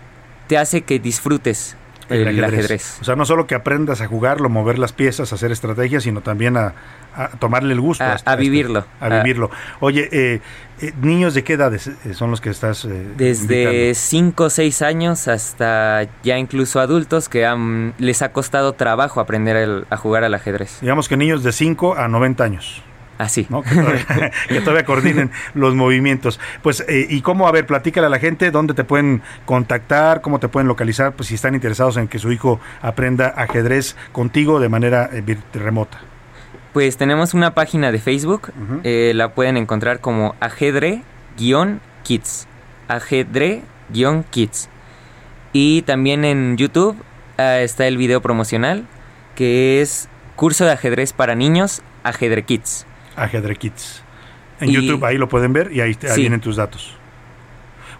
te hace que disfrutes el, ajedrez. O sea, no solo que aprendas a jugarlo, mover las piezas, hacer estrategias, sino también a, a tomarle el gusto. A- este- este- vivirlo. a A- vivirlo. Oye, eh, eh, niños de qué edades eh, son los que estás eh, Desde invitando? 5 o 6 años hasta ya incluso adultos que han- les ha costado trabajo aprender el- a jugar al ajedrez. Digamos que niños de 5 a 90 años. Así. ¿no? Que, todavía, que todavía coordinen los movimientos. Pues, eh, ¿y cómo? A ver, platícale a la gente dónde te pueden contactar, cómo te pueden localizar, pues si están interesados en que su hijo aprenda ajedrez contigo de manera eh, remota. Pues tenemos una página de Facebook, eh, la pueden encontrar como Ajedre-Kids. Ajedre-Kids. Y también en YouTube ah, está el video promocional que es Curso de ajedrez para niños, Ajedre Kids. Ajedrez Kids. En Y- YouTube ahí lo pueden ver y ahí, ahí Sí. vienen tus datos.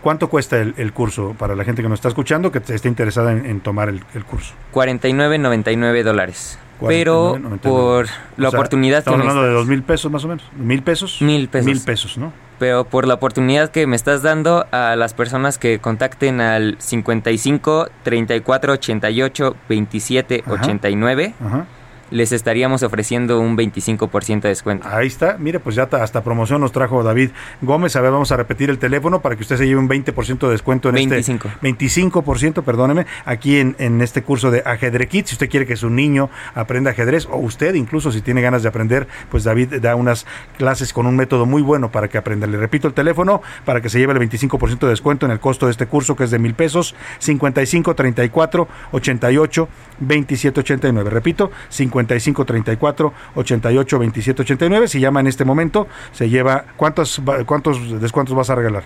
¿Cuánto cuesta el, el curso para la gente que nos está escuchando que esté interesada en, en tomar el, el curso? 49.99 dólares. Pero 49.99. por la O sea, oportunidad que Estamos me hablando de dos mil pesos más o menos. ¿Mil pesos? Mil pesos. Mil pesos, ¿no? pero por la oportunidad que me estás dando a las personas que contacten al 55 34 88 27 Ajá. 89 Ajá. Les estaríamos ofreciendo un 25% de descuento. Ahí está, mire, pues ya ta- hasta promoción nos trajo David Gómez. A ver, vamos a repetir el teléfono para que usted se lleve un 20% de descuento en 25. este 25%, perdóneme, aquí en, en este curso de ajedrez Kids. Si usted quiere que su niño aprenda ajedrez o usted incluso si tiene ganas de aprender, pues David da unas clases con un método muy bueno para que aprenda. Le repito el teléfono para que se lleve el 25% de descuento en el costo de este curso que es de mil pesos, 55 34 88 27 89. Repito, 55 34 88 27 89. Si llama en este momento, se lleva ¿cuántos cuántos descuentos vas a regalar?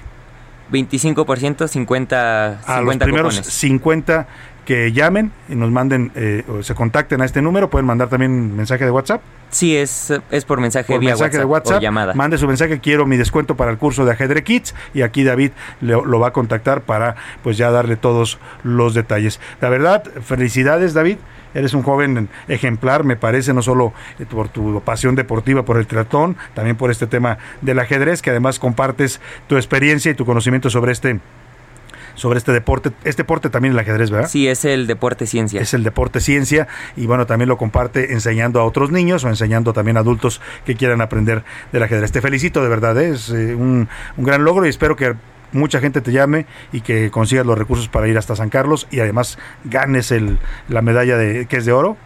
25%, 50, A los 50 primeros cupones. 50 que llamen y nos manden eh, o se contacten a este número, pueden mandar también mensaje de WhatsApp. Sí, es, es por mensaje por vía mensaje de WhatsApp, o llamada. mande su mensaje, quiero mi descuento para el curso de ajedrez Kids y aquí David le- lo va a contactar para pues ya darle todos los detalles. La verdad, felicidades David, eres un joven ejemplar, me parece, no solo eh, por tu pasión deportiva por el triatlón, también por este tema del ajedrez, que además compartes tu experiencia y tu conocimiento sobre este sobre este deporte, este deporte también el ajedrez, ¿verdad? Sí, es el deporte ciencia. Es el deporte ciencia y bueno, también lo comparte enseñando a otros niños o enseñando también a adultos que quieran aprender del ajedrez. Te felicito de verdad, ¿eh? es eh, un, un gran logro y espero que mucha gente te llame y que consigas los recursos para ir hasta San Carlos y además ganes el, la medalla de que es de oro.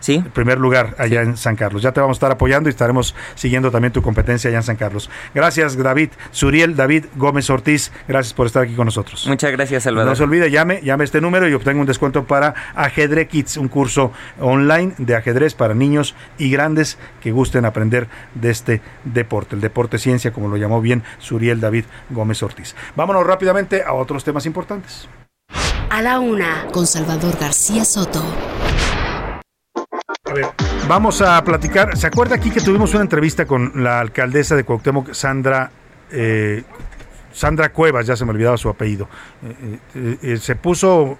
Sí. El primer lugar allá en San Carlos. Ya te vamos a estar apoyando y estaremos siguiendo también tu competencia allá en San Carlos. Gracias, David. Suriel David Gómez Ortiz, gracias por estar aquí con nosotros. Muchas gracias, Salvador. No se olvide, llame, llame este número y obtenga un descuento para Ajedrez Kids, un curso online de ajedrez para niños y grandes que gusten aprender de este deporte, el deporte ciencia, como lo llamó bien Suriel David Gómez Ortiz. Vámonos rápidamente a otros temas importantes. A la una, con Salvador García Soto. A ver, vamos a platicar. ¿Se acuerda aquí que tuvimos una entrevista con la alcaldesa de Cuauhtémoc, Sandra eh, Sandra Cuevas, ya se me olvidaba su apellido? Eh, eh, eh, se puso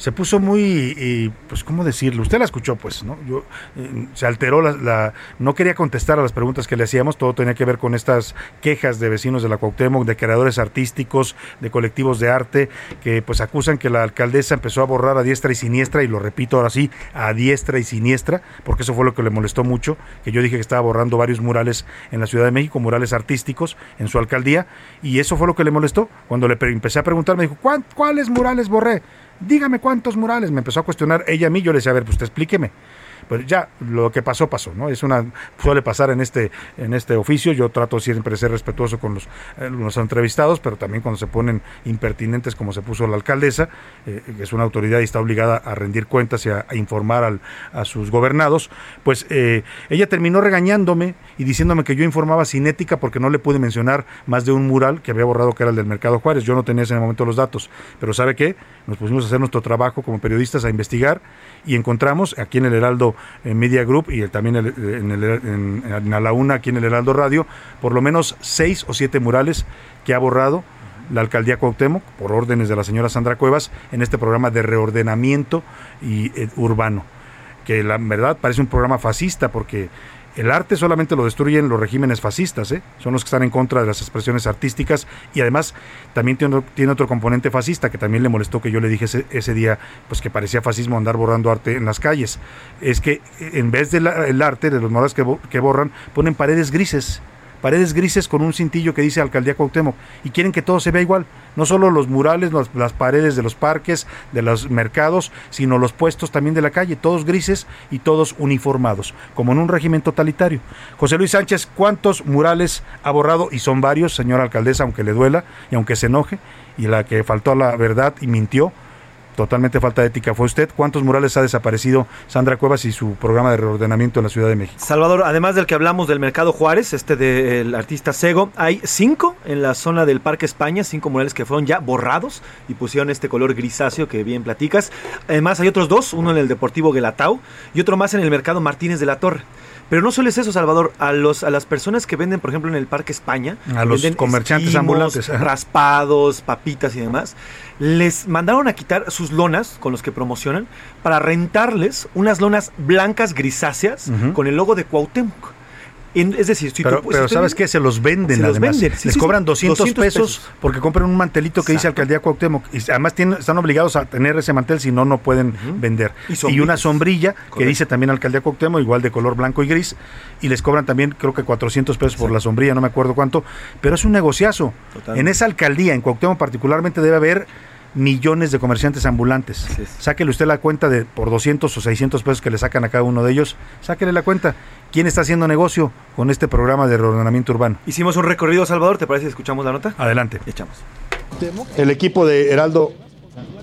se puso muy, eh, pues, ¿cómo decirlo? Usted la escuchó, pues, ¿no? Yo, eh, se alteró, la, la- no quería contestar a las preguntas que le hacíamos, todo tenía que ver con estas quejas de vecinos de la Cuauhtémoc, de creadores artísticos, de colectivos de arte, que pues acusan que la alcaldesa empezó a borrar a diestra y siniestra, y lo repito ahora sí, a diestra y siniestra, porque eso fue lo que le molestó mucho, que yo dije que estaba borrando varios murales en la Ciudad de México, murales artísticos en su alcaldía, y eso fue lo que le molestó. Cuando le empecé a preguntar, me dijo, "¿Cuán- ¿cuáles murales borré? Dígame cuántos murales. Me empezó a cuestionar ella a mí, yo le decía, a ver, pues usted explíqueme. Pues ya, lo que pasó, pasó, ¿no? Es una, suele pasar en este, en este oficio. Yo trato siempre de ser respetuoso con los, eh, los entrevistados, pero también cuando se ponen impertinentes, como se puso la alcaldesa, eh, que es una autoridad y está obligada a rendir cuentas y a, informar al- a sus gobernados, pues eh, ella terminó regañándome y diciéndome que yo informaba sin ética porque no le pude mencionar más de un mural que había borrado que era el del Mercado Juárez. Yo no tenía en ese momento los datos, pero ¿sabe qué? Nos pusimos a hacer nuestro trabajo como periodistas a investigar y encontramos aquí en el Heraldo eh, Media Group y también el- en, la Una, aquí en el Heraldo Radio, por lo menos seis o siete murales que ha borrado la alcaldía Cuauhtémoc por órdenes de la señora Sandra Cuevas en este programa de reordenamiento y, eh, urbano que la verdad parece un programa fascista porque el arte solamente lo destruyen los regímenes fascistas, ¿eh? son los que están en contra de las expresiones artísticas y además también tiene, otro componente fascista que también le molestó que yo le dije ese, ese día pues que parecía fascismo andar borrando arte en las calles. Es que eh, en vez del arte, de los murales que, bo- que borran, ponen paredes grises paredes grises con un cintillo que dice Alcaldía Cuauhtémoc y quieren que todo se vea igual, no solo los murales, los- las paredes de los parques, de los mercados, sino los puestos también de la calle, todos grises y todos uniformados, como en un régimen totalitario. José Luis Sánchez, ¿cuántos murales ha borrado? Y son varios, señora alcaldesa, aunque le duela y aunque se enoje, y la que faltó a la verdad y mintió, totalmente falta de ética fue usted. ¿Cuántos murales ha desaparecido Sandra Cuevas y su programa de reordenamiento en la Ciudad de México? Salvador, además del que hablamos del Mercado Juárez, este del artista Sego, hay cinco en la zona del Parque España, cinco murales que fueron ya borrados y pusieron este color grisáceo que bien platicas. Además hay otros dos, uno en el Deportivo Guelatao y otro más en el Mercado Martínez de la Torre. Pero no solo es eso, Salvador, a los a las personas que venden, por ejemplo, en el Parque España, A los comerciantes esquimos, ambulantes, ajá. raspados, papitas y demás, les mandaron a quitar sus lonas con los que promocionan para rentarles unas lonas blancas grisáceas con el logo de Cuauhtémoc. En- es decir, si pero, tú- pero ¿sabes qué? Se los venden Se los además. venden, sí, Les sí, cobran sí. 200, 200 pesos, pesos. porque compran un mantelito que dice. Alcaldía Cuauhtémoc. Y además tienen, están obligados a tener ese mantel, si no, no pueden vender. Y una sombrilla que dice también Alcaldía Cuauhtémoc, igual de color blanco y gris. Y les cobran también, creo que 400 pesos por la sombrilla, no me acuerdo cuánto. Pero es un negociazo. Totalmente. En esa alcaldía, en Cuauhtémoc particularmente, debe haber millones de comerciantes ambulantes. Sáquele usted la cuenta de por 200 o 600 pesos que le sacan a cada uno de ellos. Sáquele la cuenta. ¿Quién está haciendo negocio con este programa de reordenamiento urbano? Hicimos un recorrido, Salvador. ¿Te parece si escuchamos la nota? Adelante. Echamos. El equipo de Heraldo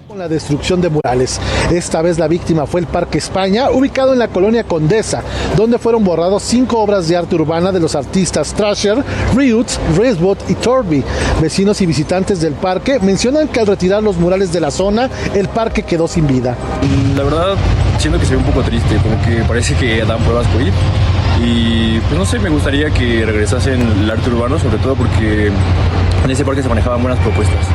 con la destrucción de murales. Esta vez la víctima fue el Parque España, ubicado en la colonia Condesa, donde fueron borrados cinco obras de arte urbana de los artistas Trasher, Roots, Resbot y Torby. Vecinos y visitantes del parque mencionan que al retirar los murales de la zona, el parque quedó sin vida. La verdad, siento que se ve un poco triste, como que parece que dan pruebas COVID. Y pues no sé, me gustaría que regresasen el arte urbano, sobre todo porque en ese parque se manejaban buenas propuestas.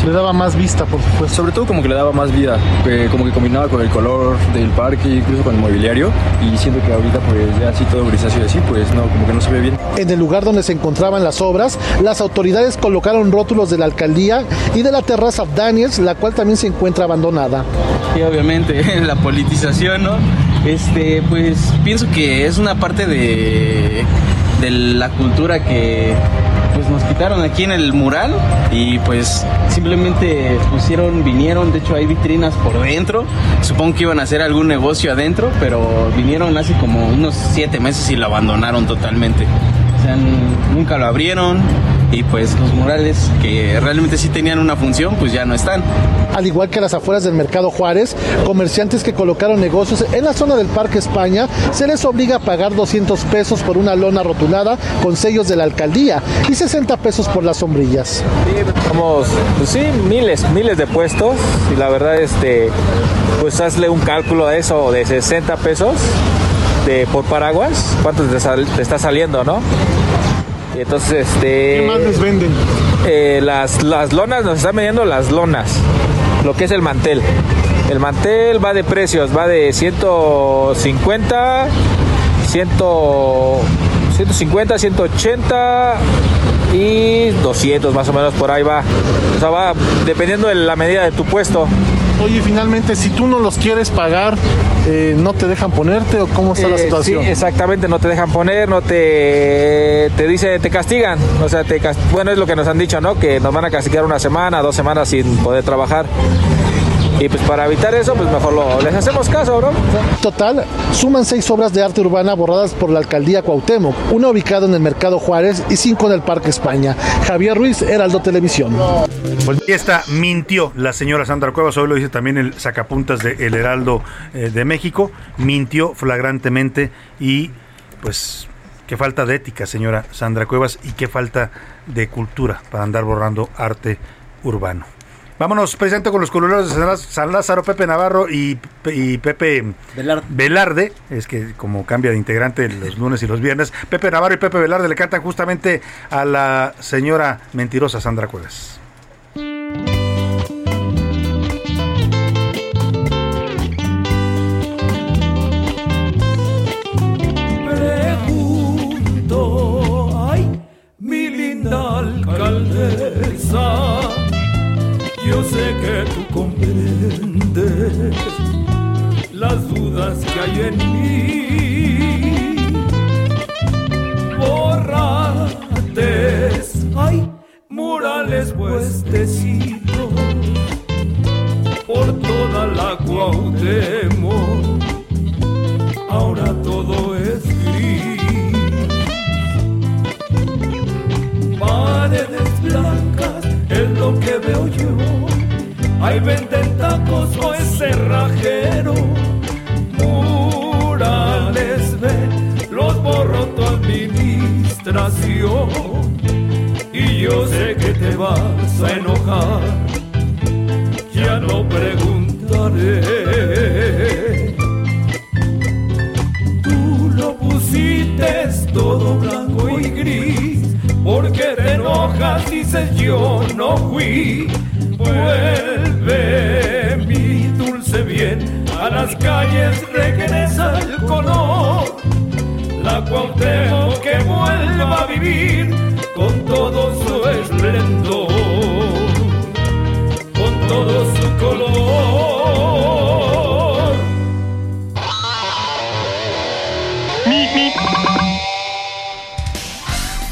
Se le daba más vista, por supuesto. Sobre todo como que le daba más vida, que como que combinaba con el color del parque, incluso con el mobiliario. Y siento que ahorita pues ya así todo grisáceo y así, pues no, como que no se ve bien. En el lugar donde se encontraban las obras, las autoridades colocaron rótulos de la alcaldía y de la terraza Daniels, la cual también se encuentra abandonada. Y obviamente la politización, ¿no? Este, pues pienso que es una parte de, de la cultura que pues nos quitaron aquí en el mural y pues simplemente pusieron, vinieron, de hecho hay vitrinas por dentro, supongo que iban a hacer algún negocio adentro, pero vinieron hace como unos siete meses y lo abandonaron totalmente. O sea, nunca lo abrieron y pues los murales que realmente sí tenían una función pues ya no están. Al igual que a las afueras del Mercado Juárez, comerciantes que colocaron negocios en la zona del Parque España se les obliga a pagar 200 pesos por una lona rotulada con sellos de la alcaldía y 60 pesos por las sombrillas. Somos, pues sí, miles, miles de puestos y la verdad, este, pues hazle un cálculo a eso de 60 pesos de, por paraguas, ¿cuánto te, sal- te está saliendo, no? Y entonces, este... ¿Qué más les venden? eh, las, las lonas, nos están vendiendo las lonas, lo que es el mantel. El mantel va de precios, va de 150, 100, 150, 180 y 200 más o menos por ahí va. O sea, va dependiendo de la medida de tu puesto. Oye, finalmente, si tú no los quieres pagar, eh, ¿no te dejan ponerte o cómo está la Eh, situación? Sí, exactamente, no te dejan poner, no te te dice, te castigan. O sea, te bueno, es lo que nos han dicho, ¿no? Que nos van a castigar una semana, dos semanas sin poder trabajar. Y pues para evitar eso, pues mejor lo, les hacemos caso, ¿no? Total, suman seis obras de arte urbana borradas por la alcaldía Cuauhtémoc, una ubicada en el Mercado Juárez y cinco en el Parque España. Javier Ruiz, Heraldo Televisión. Pues ahí está, mintió la señora Sandra Cuevas, hoy lo dice también el sacapuntas de El Heraldo eh, de México, mintió flagrantemente y pues qué falta de ética, señora Sandra Cuevas, y qué falta de cultura para andar borrando arte urbano. Vámonos precisamente con los coloreros de San Lázaro- San Lázaro, Pepe Navarro y, y Pepe Velarde. Velarde, es que como cambia de integrante los lunes y los viernes, Pepe Navarro y Pepe Velarde le cantan justamente a la señora mentirosa Sandra Cuevas. pregunto, ay, mi linda alcaldesa, yo sé que tú comprendes las dudas que hay en mí. Borrates, ay, murales puestecitos por toda la Cuauhtémoc, Hay venden tacos o es cerrajero. Murales ven, los borró tu administración. Y yo sé que te vas a enojar. Ya no preguntaré. Tú lo pusiste todo blanco y gris. Porque te enojas, dices yo no fui. Vuelve mi dulce bien a las calles, regresa el color. La Cuauhtémoc que vuelva a vivir con todo su esplendor, con todo su color.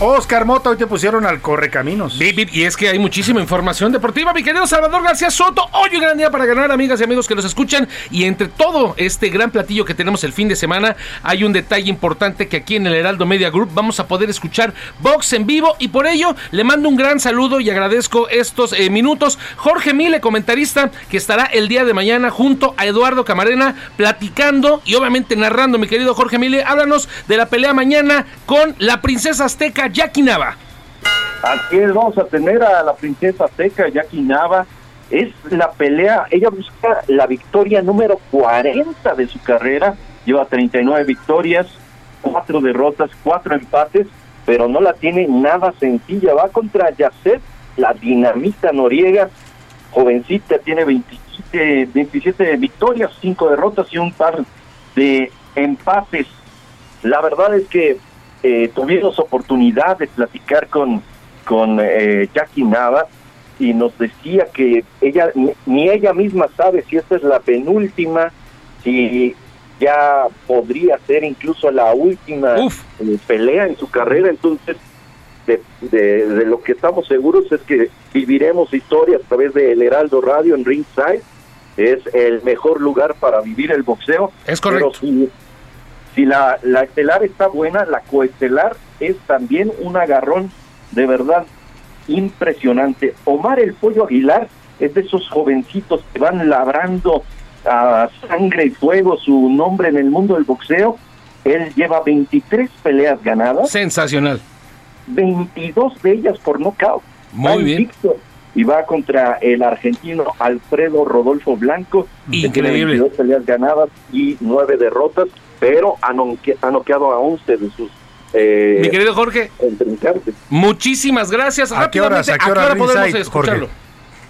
Oscar Mota, hoy te pusieron al correcaminos. Y es que hay muchísima información deportiva. Mi querido Salvador García Soto, hoy un gran día para ganar, amigas y amigos que nos escuchan. Y entre todo este gran platillo que tenemos el fin de semana, hay un detalle importante que aquí en el Heraldo Media Group vamos a poder escuchar box en vivo. Y por ello le mando un gran saludo y agradezco estos eh, minutos. Jorge Mile, comentarista, que estará el día de mañana junto a Eduardo Camarena platicando y obviamente narrando. Mi querido Jorge Mile, háblanos de la pelea mañana con la princesa azteca Jackie Nava. Aquí es, vamos a tener a la princesa azteca Jackie Nava. Es la pelea, ella busca la victoria número 40 de su carrera. Lleva 39 victorias, 4 derrotas, 4 empates, pero no la tiene nada sencilla. Va contra Yacet, la dinamita noriega, jovencita, tiene 27, 27 victorias, 5 derrotas y un par de empates. La verdad es que eh, tuvimos oportunidad de platicar con, con eh, Jackie Nava y nos decía que ella ni, ella misma sabe si esta es la penúltima, si ya podría ser incluso la última eh, pelea en su carrera, entonces de, de, de lo que estamos seguros es que viviremos historias a través del Heraldo Radio en Ringside, es el mejor lugar para vivir el boxeo. Es correcto. Pero si, si la, la estelar está buena, la coestelar es también un agarrón de verdad impresionante. Omar el Pollo Aguilar es de esos jovencitos que van labrando a sangre y fuego su nombre en el mundo del boxeo. Él lleva 23 peleas ganadas. Sensacional. 22 de ellas por nocaut. Muy bien. Y va contra el argentino Alfredo Rodolfo Blanco. Increíble. 22 peleas ganadas y 9 derrotas, pero ha, noque- ha noqueado a 11 de sus... Eh, Mi querido Jorge, muchísimas gracias. ¿A qué horas? Rápidamente, ¿A qué hora podemos ringside, escucharlo? Jorge?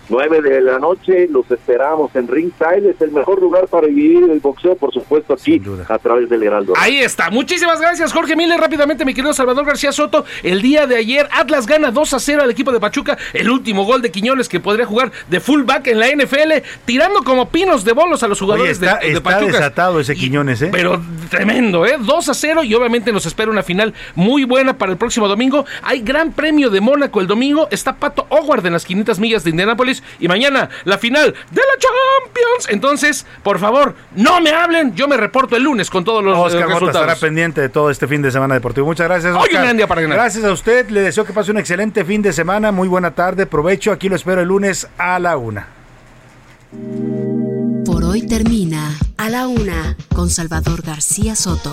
9 de la noche, los esperamos en Ringside, es el mejor lugar para vivir el boxeo, por supuesto, aquí a través del Heraldo. Ahí está. Muchísimas gracias, Jorge Miller. Rápidamente, mi querido Salvador García Soto. El día de ayer, Atlas gana 2 a 0 al equipo de Pachuca. El último gol de Quiñones que podría jugar de fullback en la NFL, tirando como pinos de bolos a los Oye, jugadores está, de, de está Pachuca. desatado ese Quiñones, ¿eh? Pero tremendo, ¿eh? 2 a 0 y obviamente nos espera una final muy buena para el próximo domingo. Hay gran premio de Mónaco el domingo. Está Pato Howard en las 500 millas de Indianápolis. Y mañana la final de la Champions. Entonces, por favor, no me hablen. Yo me reporto el lunes con todos los eh, Oscar Mota resultados. estará pendiente de todo este fin de semana deportivo. Muchas gracias, Hoy Oscar. un gran día para ganar. Gracias a usted. Le deseo que pase un excelente fin de semana. Muy buena tarde. Provecho. Aquí lo espero el lunes a la una. Por hoy termina A la Una con Salvador García Soto.